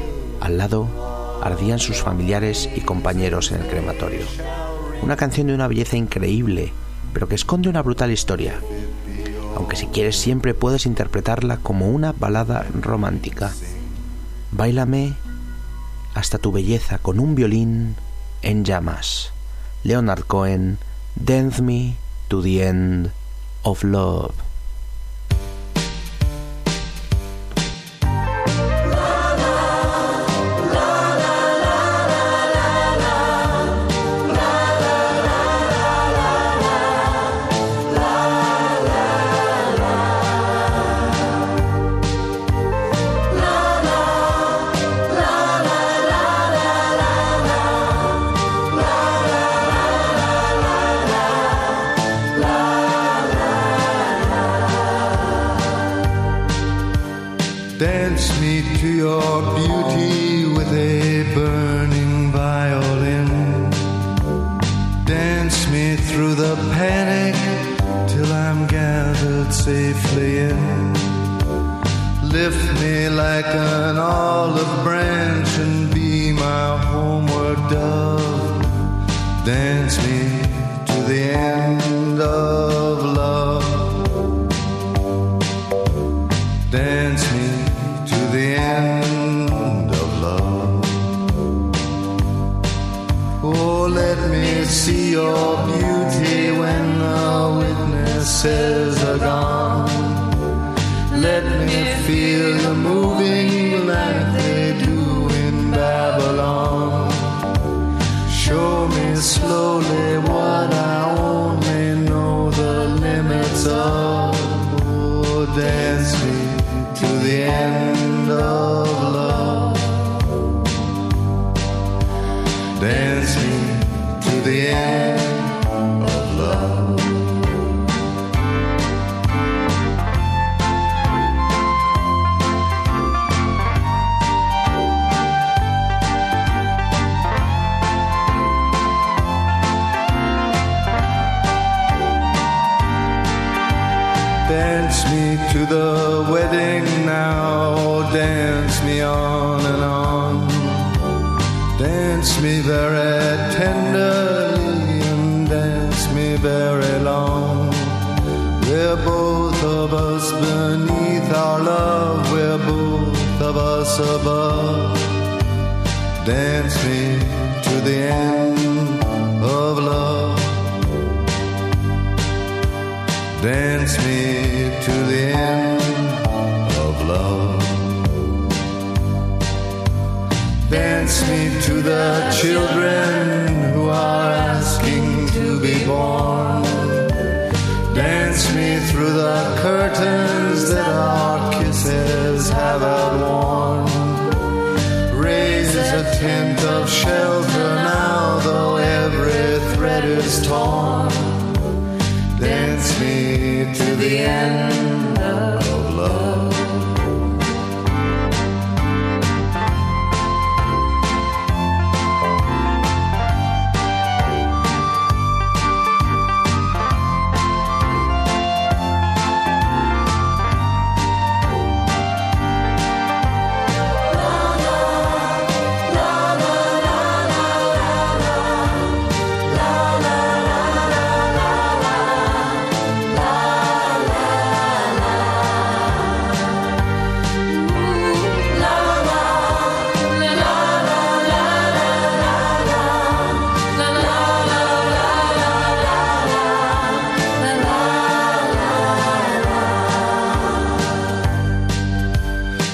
al lado ardían sus familiares y compañeros en el crematorio. Una canción de una belleza increíble, pero que esconde una brutal historia. Aunque si quieres siempre puedes interpretarla como una balada romántica. Báilame hasta tu belleza con un violín en llamas. Leonard Cohen, Dance Me to the End of Love.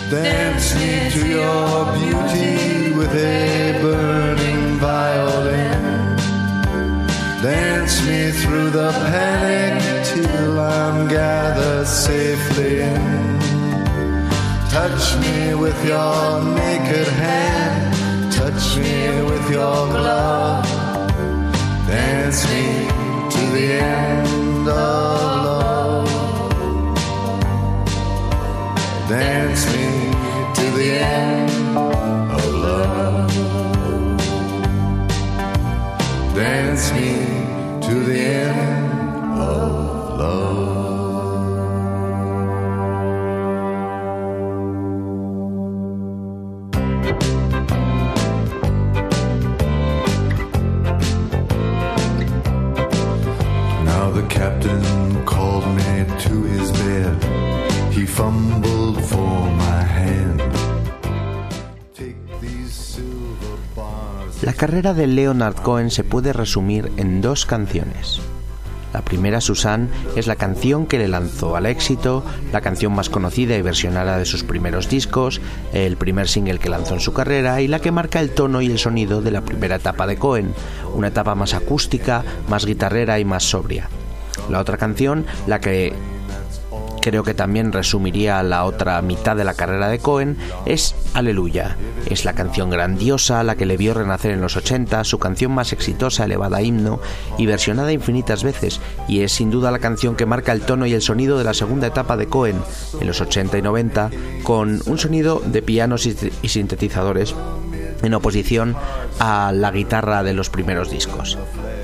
Dance me to your beauty with a burning violin. Dance me through the panic till I'm gathered safely in. Touch me with your naked hand. Touch me with your glove. Dance me to the end of love. Dance me the end of love. Dance me to the end carrera de Leonard Cohen se puede resumir en dos canciones. La primera, Susan, es la canción que le lanzó al éxito, la canción más conocida y versionada de sus primeros discos, el primer single que lanzó en su carrera y la que marca el tono y el sonido de la primera etapa de Cohen, una etapa más acústica, más guitarrera y más sobria. La otra canción, la que creo que también resumiría la otra mitad de la carrera de Cohen, es Aleluya. Es la canción grandiosa, la que le vio renacer en los 80, su canción más exitosa, elevada himno y versionada infinitas veces, y es sin duda la canción que marca el tono y el sonido de la segunda etapa de Cohen, en los 80 y 90, con un sonido de pianos y sintetizadores en oposición a la guitarra de los primeros discos.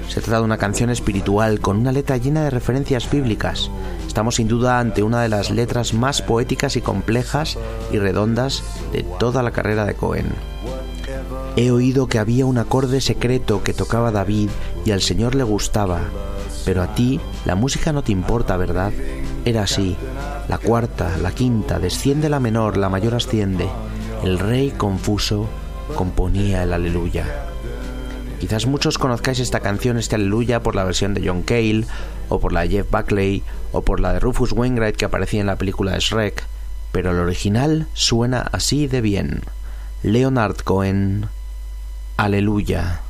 Se trata de una canción espiritual con una letra llena de referencias bíblicas. Estamos sin duda ante una de las letras más poéticas y complejas y redondas de toda la carrera de Cohen. He oído que había un acorde secreto que tocaba David y al Señor le gustaba, pero a ti la música no te importa, ¿verdad? Era así. La cuarta, la quinta, desciende la menor, la mayor asciende. El rey confuso componía el aleluya. Quizás muchos conozcáis esta canción, este aleluya, por la versión de John Cale, o por la de Jeff Buckley, o por la de Rufus Wainwright que aparecía en la película de Shrek, pero el original suena así de bien. Leonard Cohen, Aleluya.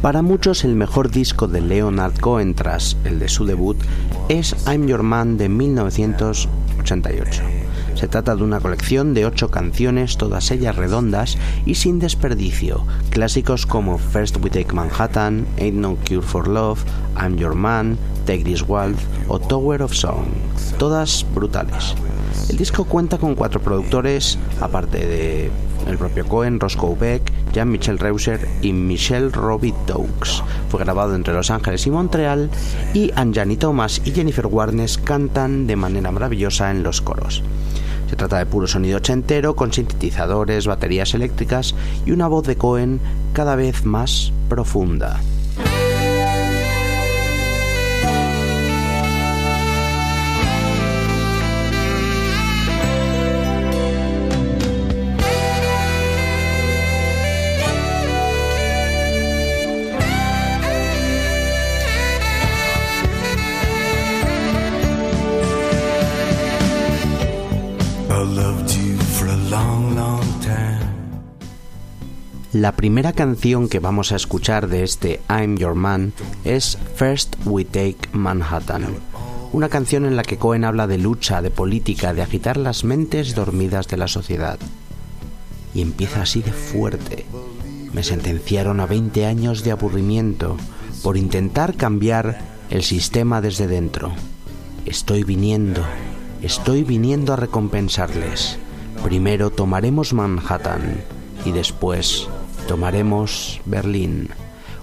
Para muchos el mejor disco de Leonard Cohen tras el de su debut es I'm Your Man de 1988. Se trata de una colección de ocho canciones, todas ellas redondas y sin desperdicio, clásicos como First We Take Manhattan, Ain't No Cure for Love, I'm Your Man, Take This Waltz o Tower of Song, todas brutales. El disco cuenta con cuatro productores, aparte de el propio Cohen, Roscoe Beck, Jean-Michel Reuser y Michelle Robbie. Fue grabado entre Los Ángeles y Montreal y Anjani Thomas y Jennifer Warnes cantan de manera maravillosa en los coros. Se trata de puro sonido ochentero con sintetizadores, baterías eléctricas y una voz de Cohen cada vez más profunda. La primera canción que vamos a escuchar de este I'm Your Man es First We Take Manhattan, una canción en la que Cohen habla de lucha, de política, de agitar las mentes dormidas de la sociedad. Y empieza así de fuerte. Me sentenciaron a 20 años de aburrimiento por intentar cambiar el sistema desde dentro. Estoy viniendo, estoy viniendo a recompensarles. Primero tomaremos Manhattan y después tomaremos Berlín.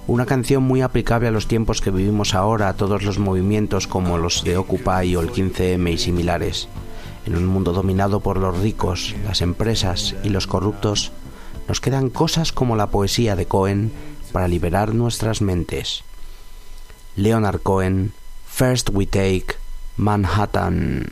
Una canción muy aplicable a los tiempos que vivimos ahora, a todos los movimientos como los de Occupy o el 15M y similares. En un mundo dominado por los ricos, las empresas y los corruptos, nos quedan cosas como la poesía de Cohen para liberar nuestras mentes. Leonard Cohen, First We Take Manhattan.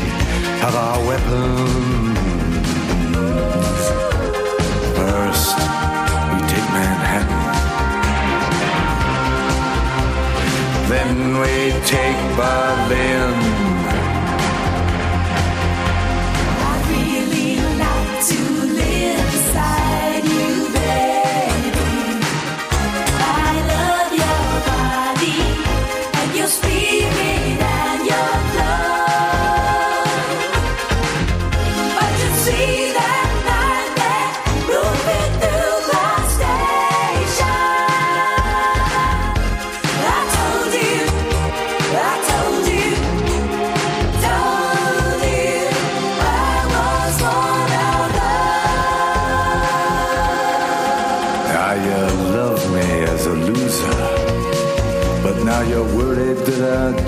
of our weapons. First, we take Manhattan. Then we take Berlin.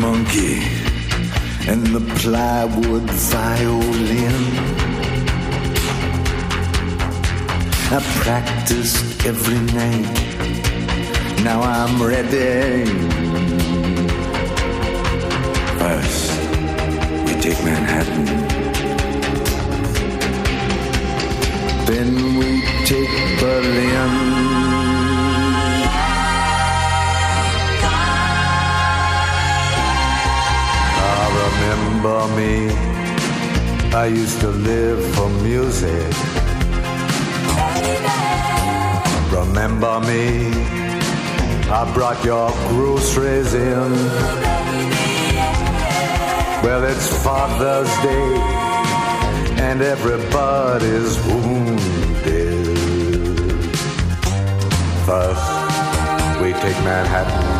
Monkey and the plywood violin. I practiced every night. Now I'm ready. First, we take Manhattan. Then we take Berlin. Remember me. I used to live for music. Remember me. I brought your groceries in. Well, it's Father's Day and everybody's wounded. First, we take Manhattan.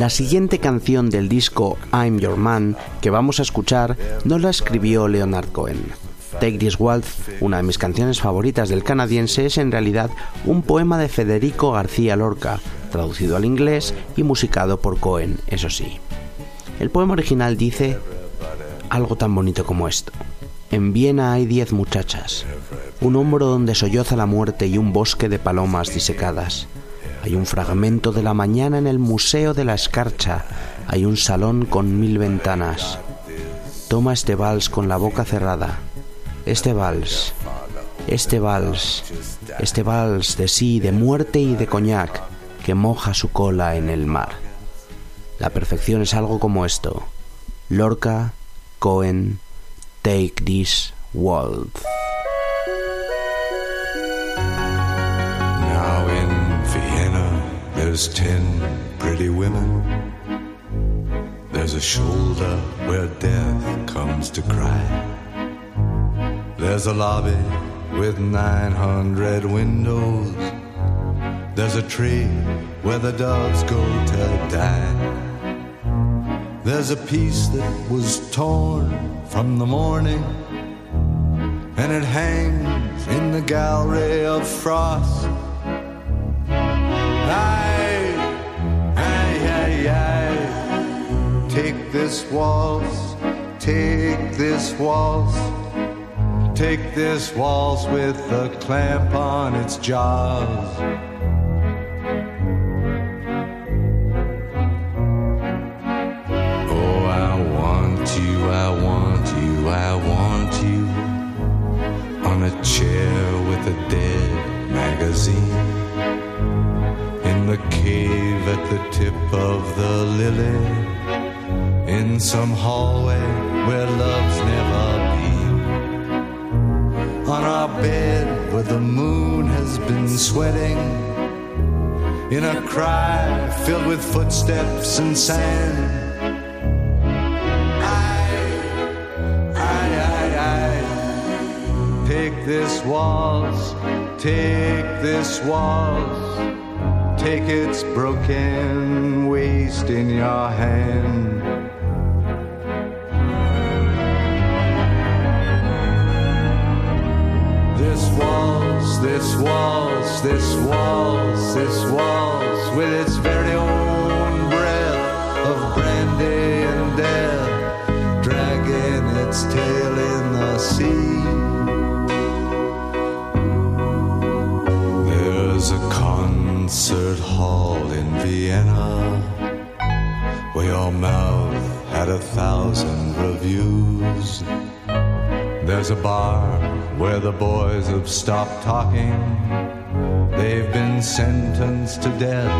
La siguiente canción del disco I'm Your Man que vamos a escuchar no la escribió Leonard Cohen. Take This Waltz, una de mis canciones favoritas del canadiense, es en realidad un poema de Federico García Lorca, traducido al inglés y musicado por Cohen, eso sí. El poema original dice algo tan bonito como esto. En Viena hay diez muchachas, un hombro donde solloza la muerte y un bosque de palomas disecadas. Hay un fragmento de la mañana en el Museo de la Escarcha, hay un salón con mil ventanas. Toma este vals con la boca cerrada. Este vals, este vals, este vals de sí, de muerte y de coñac que moja su cola en el mar. La perfección es algo como esto. Lorca, Cohen, Take This Waltz. There's ten pretty women. There's a shoulder where death comes to cry. There's a lobby with 900 windows. There's a tree where the doves go to die. There's a piece that was torn from the morning and it hangs in the gallery of frost. Aye, aye. Take this waltz, take this waltz, take this waltz with a clamp on its jaws. Oh, I want you, I want you, I want you on a chair with a dead magazine in the cave at the tip of the lily in some hallway where love's never been on our bed where the moon has been sweating in a cry filled with footsteps and sand Aye, aye, aye. Take this waltz, take this waltz, take its broken waist in your hand. This waltz, this waltz, this waltz, this waltz, with its very own breath of brandy and death, dragging its tail in the sea. Concert hall in Vienna where your mouth had a thousand reviews. There's a bar where the boys have stopped talking. They've been sentenced to death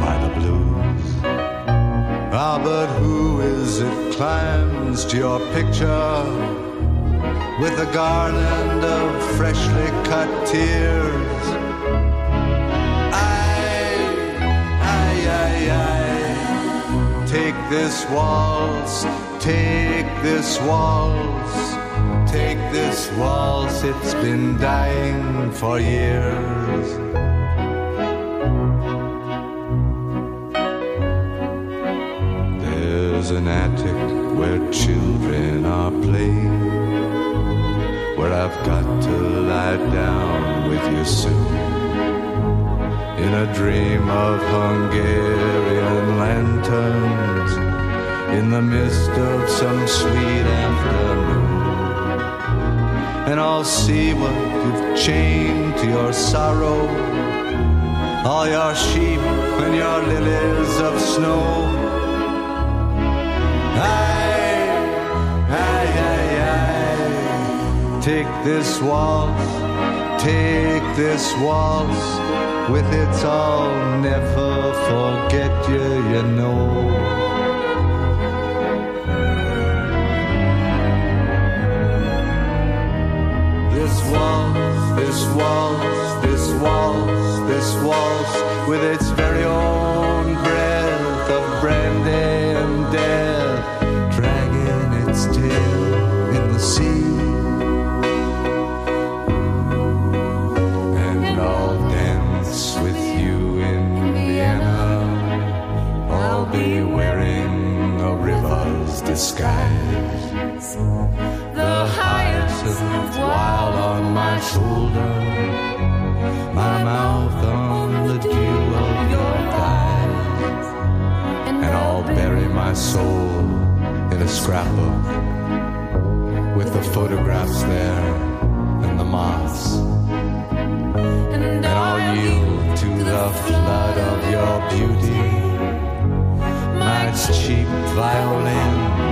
by the blues. Ah, but who is it climbs to your picture with a garland of freshly cut tears? Take this waltz, take this waltz, take this waltz, it's been dying for years. There's an attic where children are playing, where I've got to lie down with you soon. In a dream of Hungarian lanterns, in the mist of some sweet afternoon. And I'll see what you've chained to your sorrow, all your sheep and your lilies of snow. Aye, aye, aye, aye. Take this waltz, take this waltz, with its I'll never forget you, you know. This waltz, this waltz, this waltz, this waltz, with its very own breath of brandy and death, dragging its tail in the sea. Disguise. The hyacinth wild on my shoulder, my mouth on the dew of your thighs, and I'll bury my soul in a scrapbook with the photographs there and the moths. And I'll yield to the flood of your beauty, my cheap violin and my cross.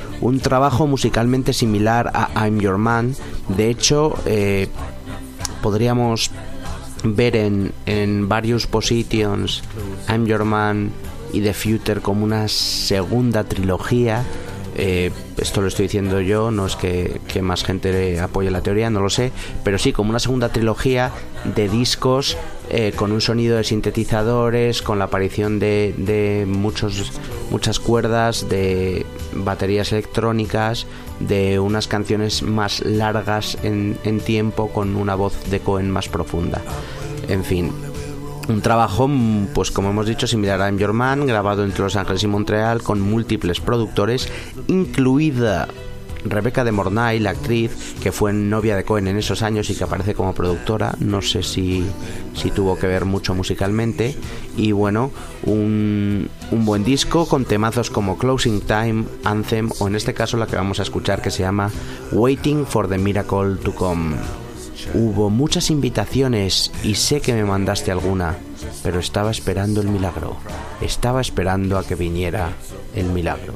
Un trabajo musicalmente similar a I'm Your Man, de hecho, eh, podríamos ver en, en various positions I'm Your Man y The Future como una segunda trilogía. Eh, esto lo estoy diciendo yo, no es que, más gente apoye la teoría, no lo sé, pero sí como una segunda trilogía de discos eh, con un sonido de sintetizadores, con la aparición de, de muchos, muchas cuerdas, de baterías electrónicas, de unas canciones más largas en, en tiempo, con una voz de Cohen más profunda. En fin, un trabajo, mm, pues como hemos dicho, similar a I'm Your Man, grabado entre Los Ángeles y Montreal con múltiples productores, incluida Rebecca de Mornay, la actriz que fue novia de Cohen en esos años y que aparece como productora. No sé si, si tuvo que ver mucho musicalmente. Y bueno, un, un buen disco con temazos como Closing Time, Anthem o en este caso la que vamos a escuchar que se llama Waiting for the Miracle to Come. Hubo muchas invitaciones y sé que me mandaste alguna, pero estaba esperando el milagro. Estaba esperando a que viniera el milagro.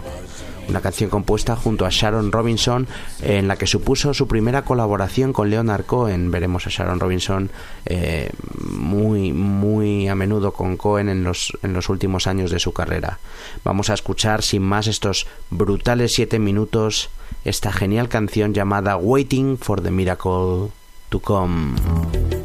Una canción compuesta junto a Sharon Robinson en la que supuso su primera colaboración con Leonard Cohen. Veremos a Sharon Robinson eh, muy, muy a menudo con Cohen en los, en los últimos años de su carrera. Vamos a escuchar sin más estos brutales siete minutos esta genial canción llamada Waiting for the Miracle www.radiotrinitat.com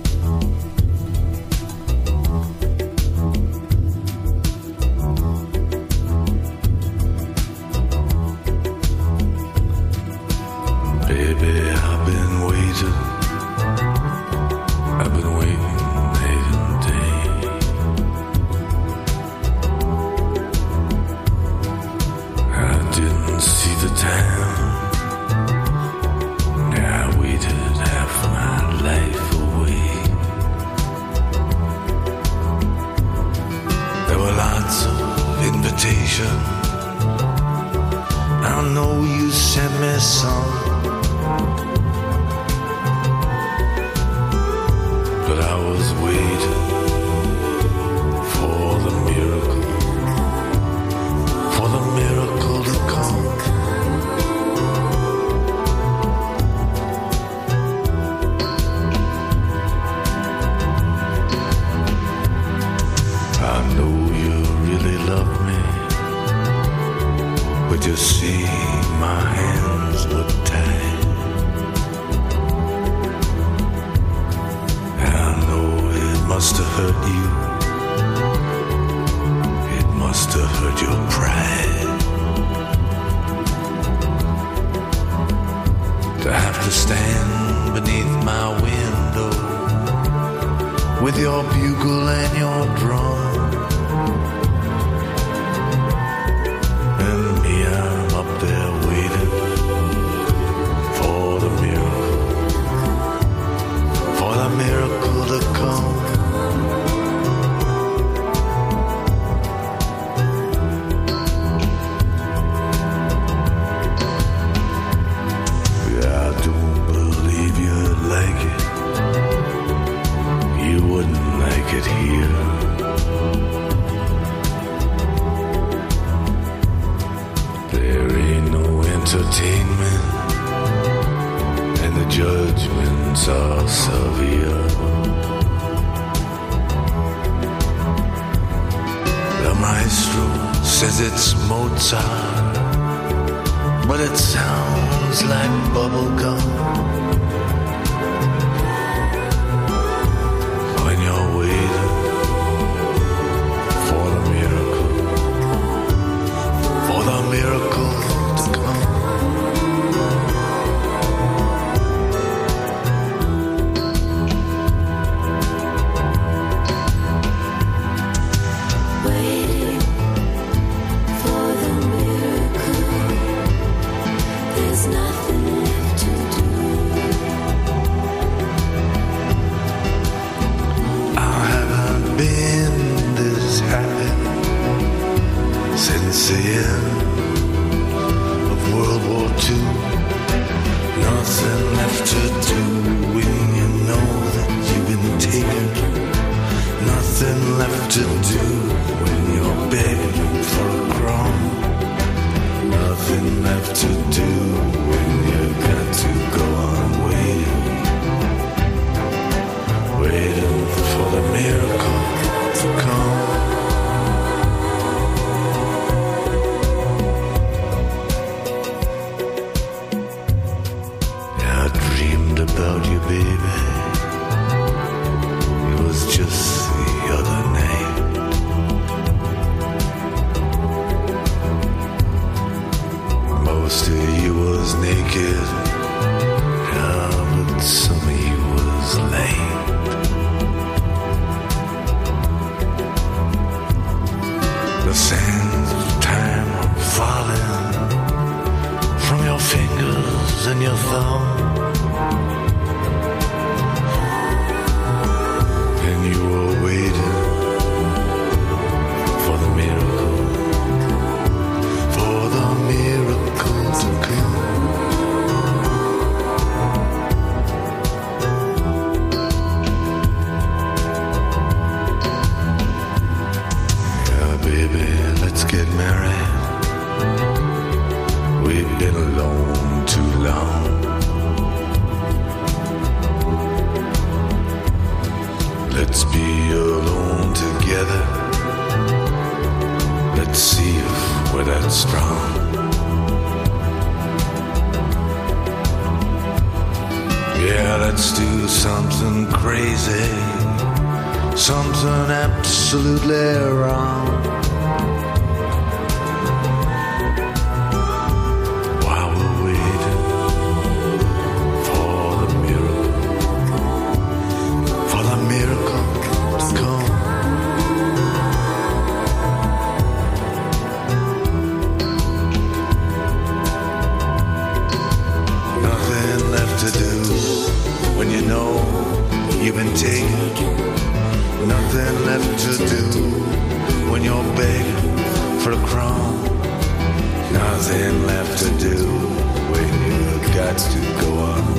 song. You to go on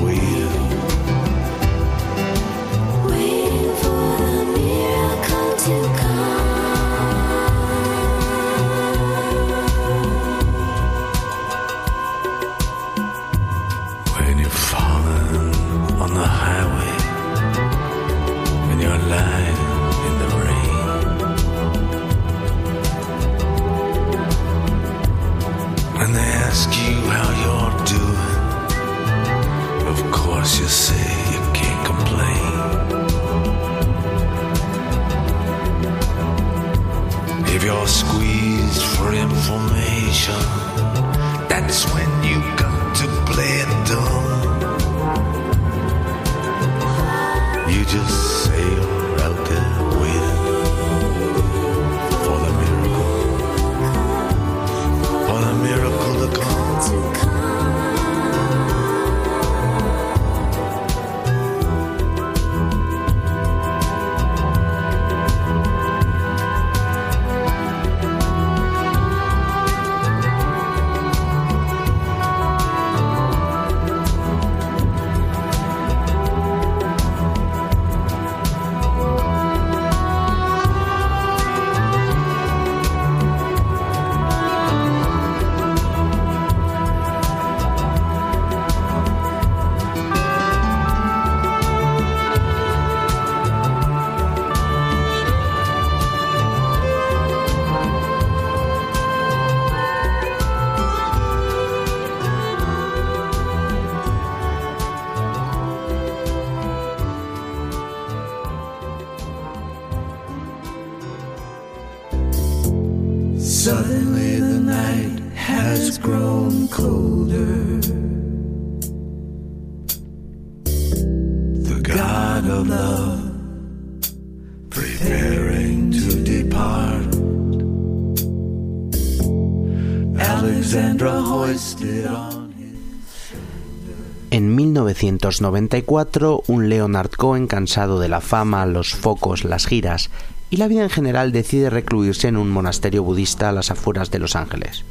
1994, un Leonard Cohen cansado de la fama, los focos, las giras y la vida en general decide recluirse en un monasterio budista a las afueras de Los Ángeles.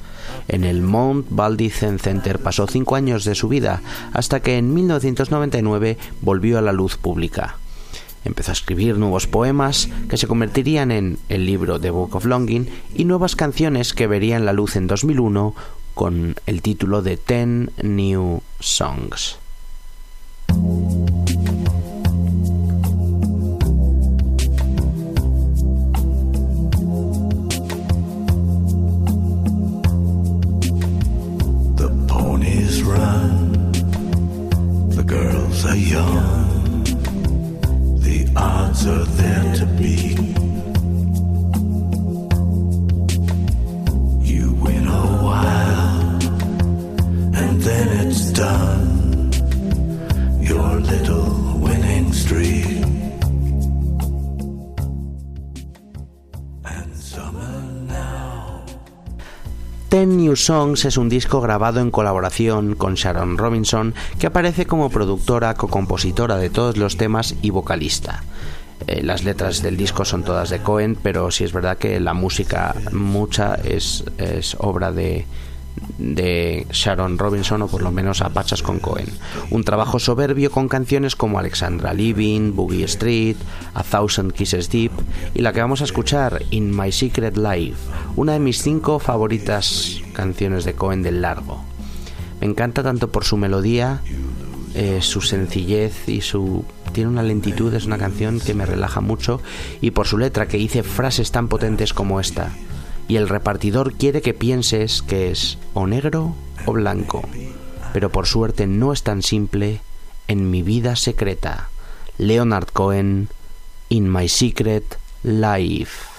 En el Mount Baldy Zen Center pasó cinco años de su vida hasta que en 1999 volvió a la luz pública. Empezó a escribir nuevos poemas que se convertirían en el libro The Book of Longing y nuevas canciones que verían la luz en 2001 con el título de Ten New Songs. Songs es un disco grabado en colaboración con Sharon Robinson, que aparece como productora, co-compositora de todos los temas y vocalista. Eh, las letras del disco son todas de Cohen, pero sí es verdad que la música mucha es, es obra de, de Sharon Robinson o por lo menos a pachas con Cohen. Un trabajo soberbio con canciones como Alexandra Living, Boogie Street, a Thousand Kisses Deep y la que vamos a escuchar, In My Secret Life, una de mis cinco favoritas canciones de Cohen del Largo. Me encanta tanto por su melodía, eh, su sencillez y su... Tiene una lentitud, es una canción que me relaja mucho y por su letra que dice frases tan potentes como esta. Y el repartidor quiere que pienses que es o negro o blanco, pero por suerte no es tan simple en mi vida secreta. Leonard Cohen, in my secret life.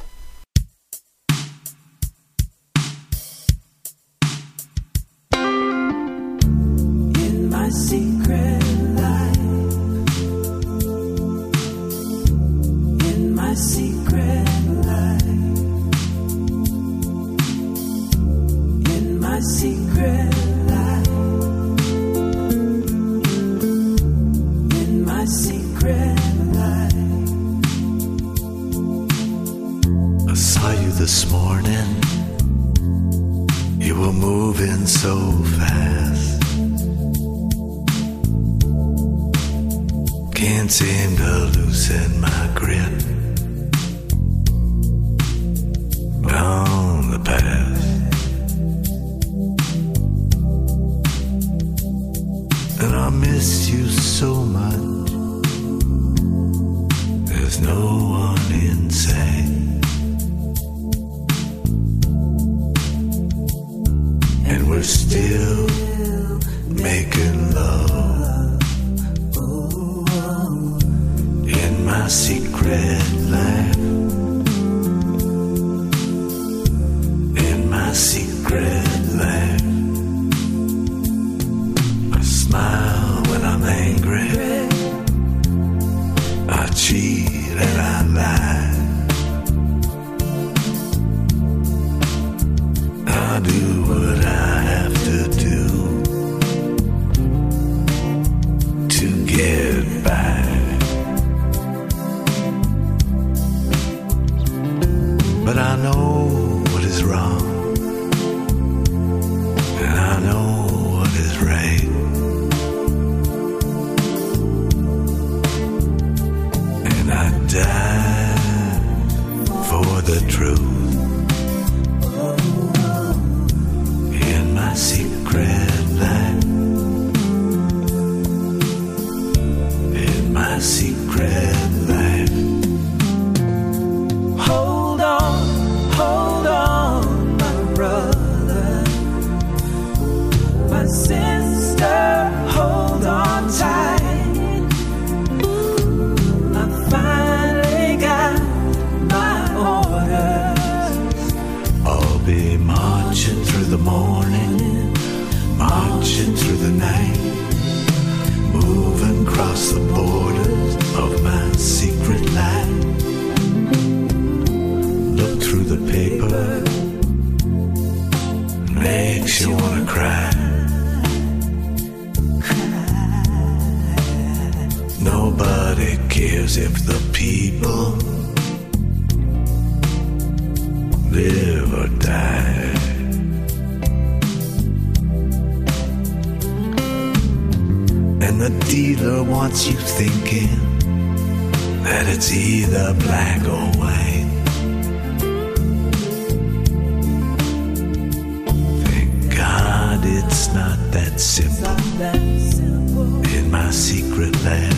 secret lair.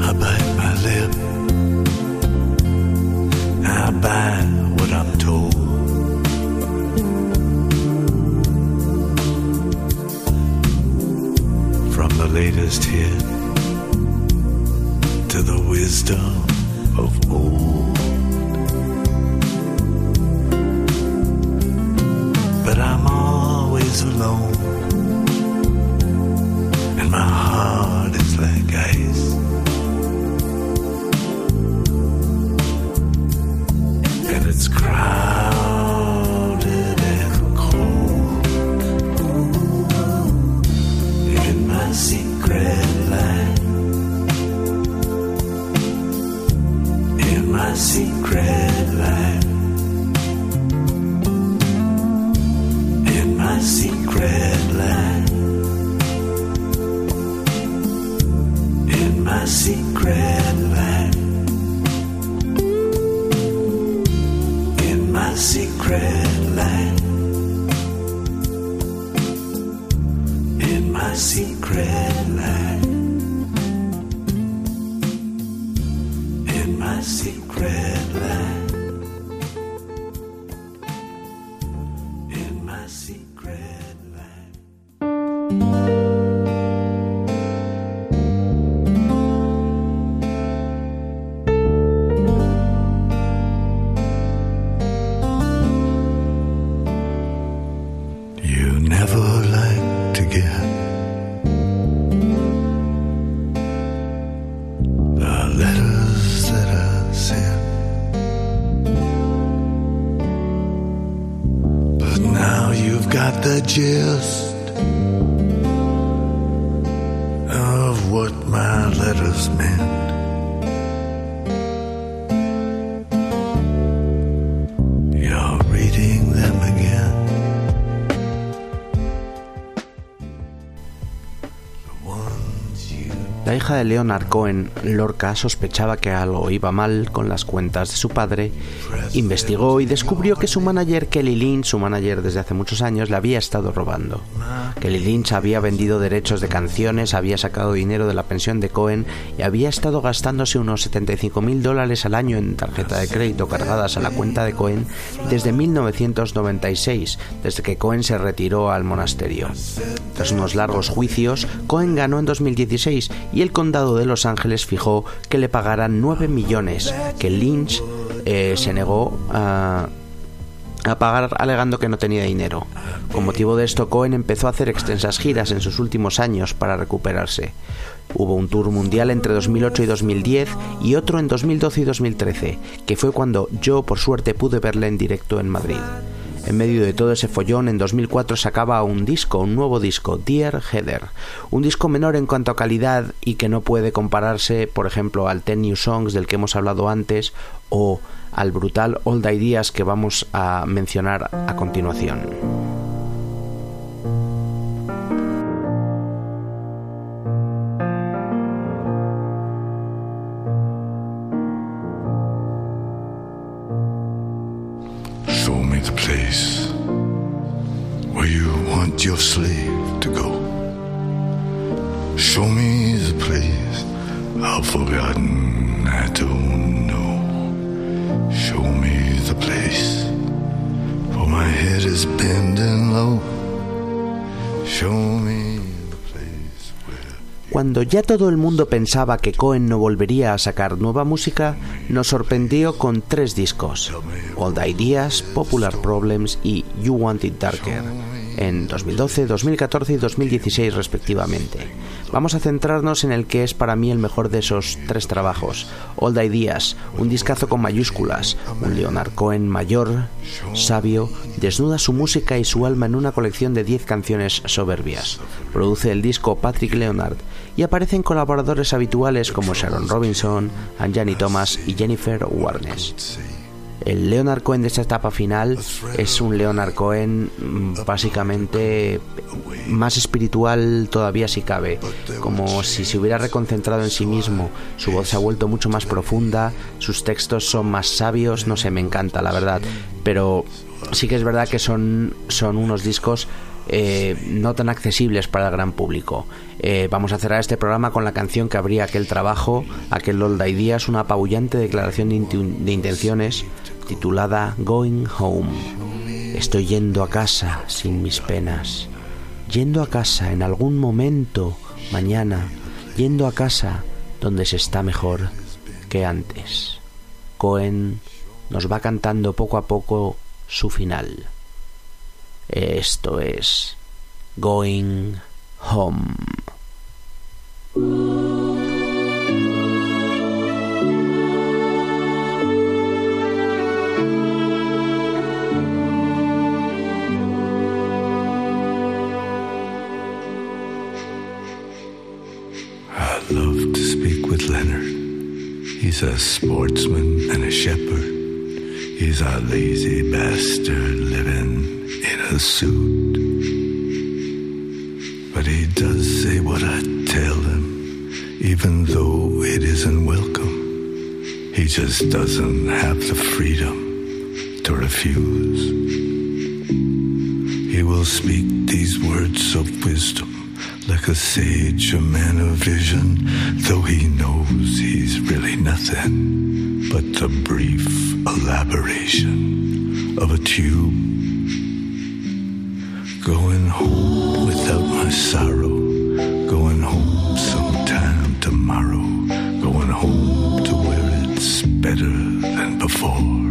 I bite Leonard Cohen, Lorca, sospechaba que algo iba mal con las cuentas de su padre, investigó y descubrió que su manager Kelly Lynch, su manager desde hace muchos años, le había estado robando. Kelly Lynch había vendido derechos de canciones, había sacado dinero de la pensión de Cohen y había estado gastándose unos 75 mil dólares al año en tarjeta de crédito cargadas a la cuenta de Cohen desde 1996, desde que Cohen se retiró al monasterio. Tras unos largos juicios, Cohen ganó en 2016 y el condado de Los Ángeles fijó que le pagaran 9 millones, que Lynch eh, se negó a a pagar alegando que no tenía dinero. Con motivo de esto, Cohen empezó a hacer extensas giras en sus últimos años para recuperarse. Hubo un tour mundial entre 2008 y 2010 y otro en 2012 y 2013, que fue cuando yo por suerte pude verle en directo en Madrid. En medio de todo ese follón, en 2004 sacaba un disco, un nuevo disco, Dear Heather. Un disco menor en cuanto a calidad y que no puede compararse, por ejemplo, al Ten New Songs del que hemos hablado antes o al brutal Old Ideas que vamos a mencionar a continuación. Your slave to go. Show me the place I've forgotten I don't know. Show me the place for my head is bending low. Show me the place where Cuando ya todo el mundo pensaba que Cohen no volvería a sacar nueva música, nos sorprendió con tres discos: Old Ideas, Popular Problems y You Want It Darker, en 2012, 2014 y 2016 respectivamente. Vamos a centrarnos en el que es para mí el mejor de esos tres trabajos: Old Ideas, un discazo con mayúsculas, un Leonard Cohen mayor, sabio, desnuda su música y su alma en una colección de 10 canciones soberbias. Produce el disco Patrick Leonard y aparecen colaboradores habituales como Sharon Robinson, Anjani Thomas y Jennifer Warnes. El Leonard Cohen de esta etapa final es un Leonard Cohen mm, básicamente más espiritual todavía si cabe, como si se hubiera reconcentrado en sí mismo. Su voz se ha vuelto mucho más profunda, sus textos son más sabios, no sé, me encanta la verdad, pero sí que es verdad que son, son unos discos eh, no tan accesibles para el gran público. Eh, vamos a cerrar este programa con la canción que abría aquel trabajo, aquel Old Ideas, una apabullante declaración de, intenciones titulada Going Home. Estoy yendo a casa sin mis penas. Yendo a casa en algún momento, mañana, yendo a casa donde se está mejor que antes. Cohen nos va cantando poco a poco su final. Esto es Going Home. He's a sportsman and a shepherd. He's a lazy bastard living in a suit. But he does say what I tell him, even though it isn't welcome. He just doesn't have the freedom to refuse. He will speak these words of wisdom like a sage, a man of vision, though he knows he's really nothing but the brief elaboration of a tube. Going home without my sorrow, going home sometime tomorrow, going home to where it's better than before.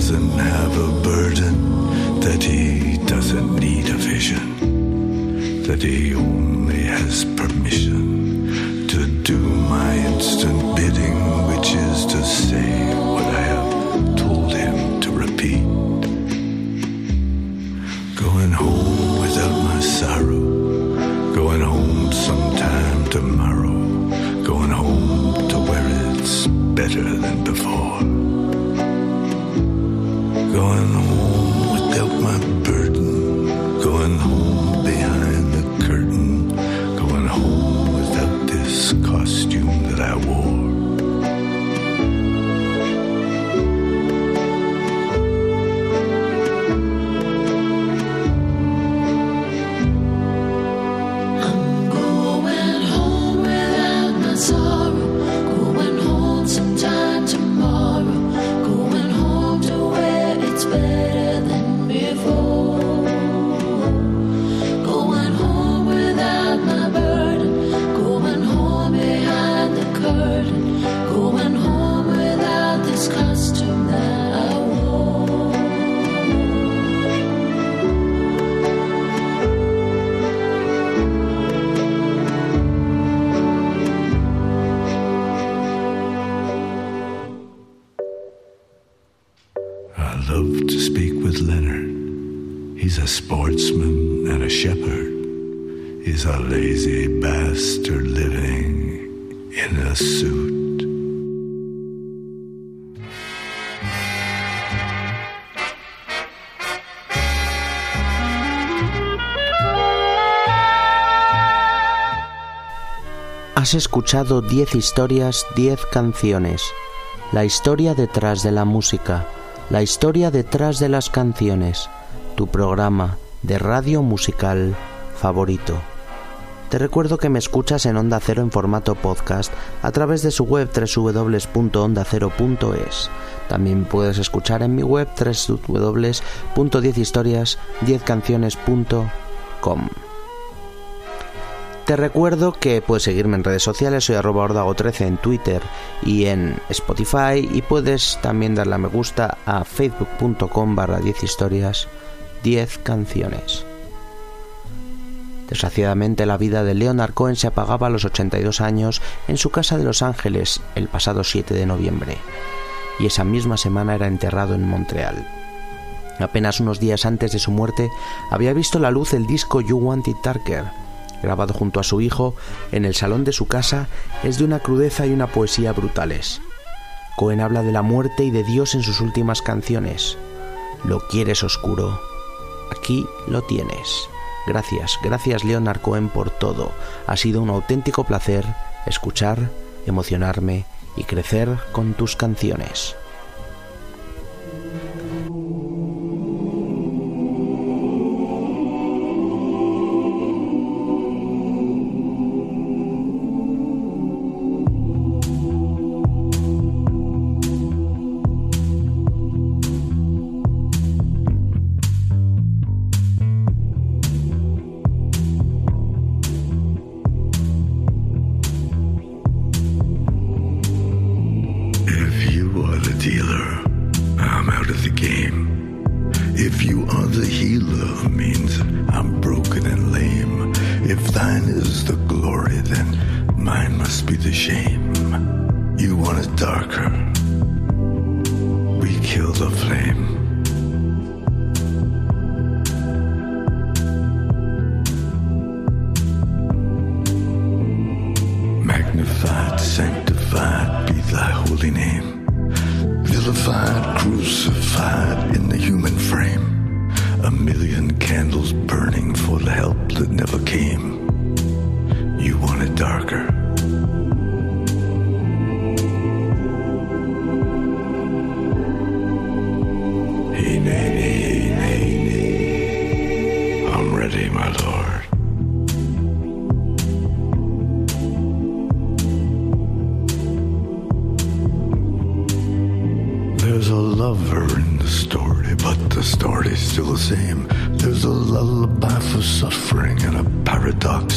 Doesn't have a burden, that he doesn't need a vision, that he only has permission to do my instant bidding, which is to say Has escuchado 10 historias, 10 canciones. La historia detrás de la música, la historia detrás de las canciones. Tu programa de radio musical favorito. Te recuerdo que me escuchas en Onda Cero en formato podcast a través de su web www.ondacero.es. También puedes escuchar en mi web www.10historias10canciones.com. Te recuerdo que puedes seguirme en redes sociales, soy arroba ordago13 en Twitter y en Spotify y puedes también darle a me gusta a facebook.com barra 10 historias 10 canciones. Desgraciadamente la vida de Leonard Cohen se apagaba a los 82 años en su casa de Los Ángeles el pasado 7 de noviembre y esa misma semana era enterrado en Montreal. Apenas unos días antes de su muerte había visto la luz el disco You Want It Darker, grabado junto a su hijo en el salón de su casa, es de una crudeza y una poesía brutales. Cohen habla de la muerte y de Dios en sus últimas canciones. Lo quieres oscuro. Aquí lo tienes. Gracias, gracias Leonard Cohen por todo. Ha sido un auténtico placer escuchar, emocionarme y crecer con tus canciones. magnified, sanctified be thy holy name. Vilified, crucified in the human frame. A million candles burning for the help that never came. You want it darker. Rita.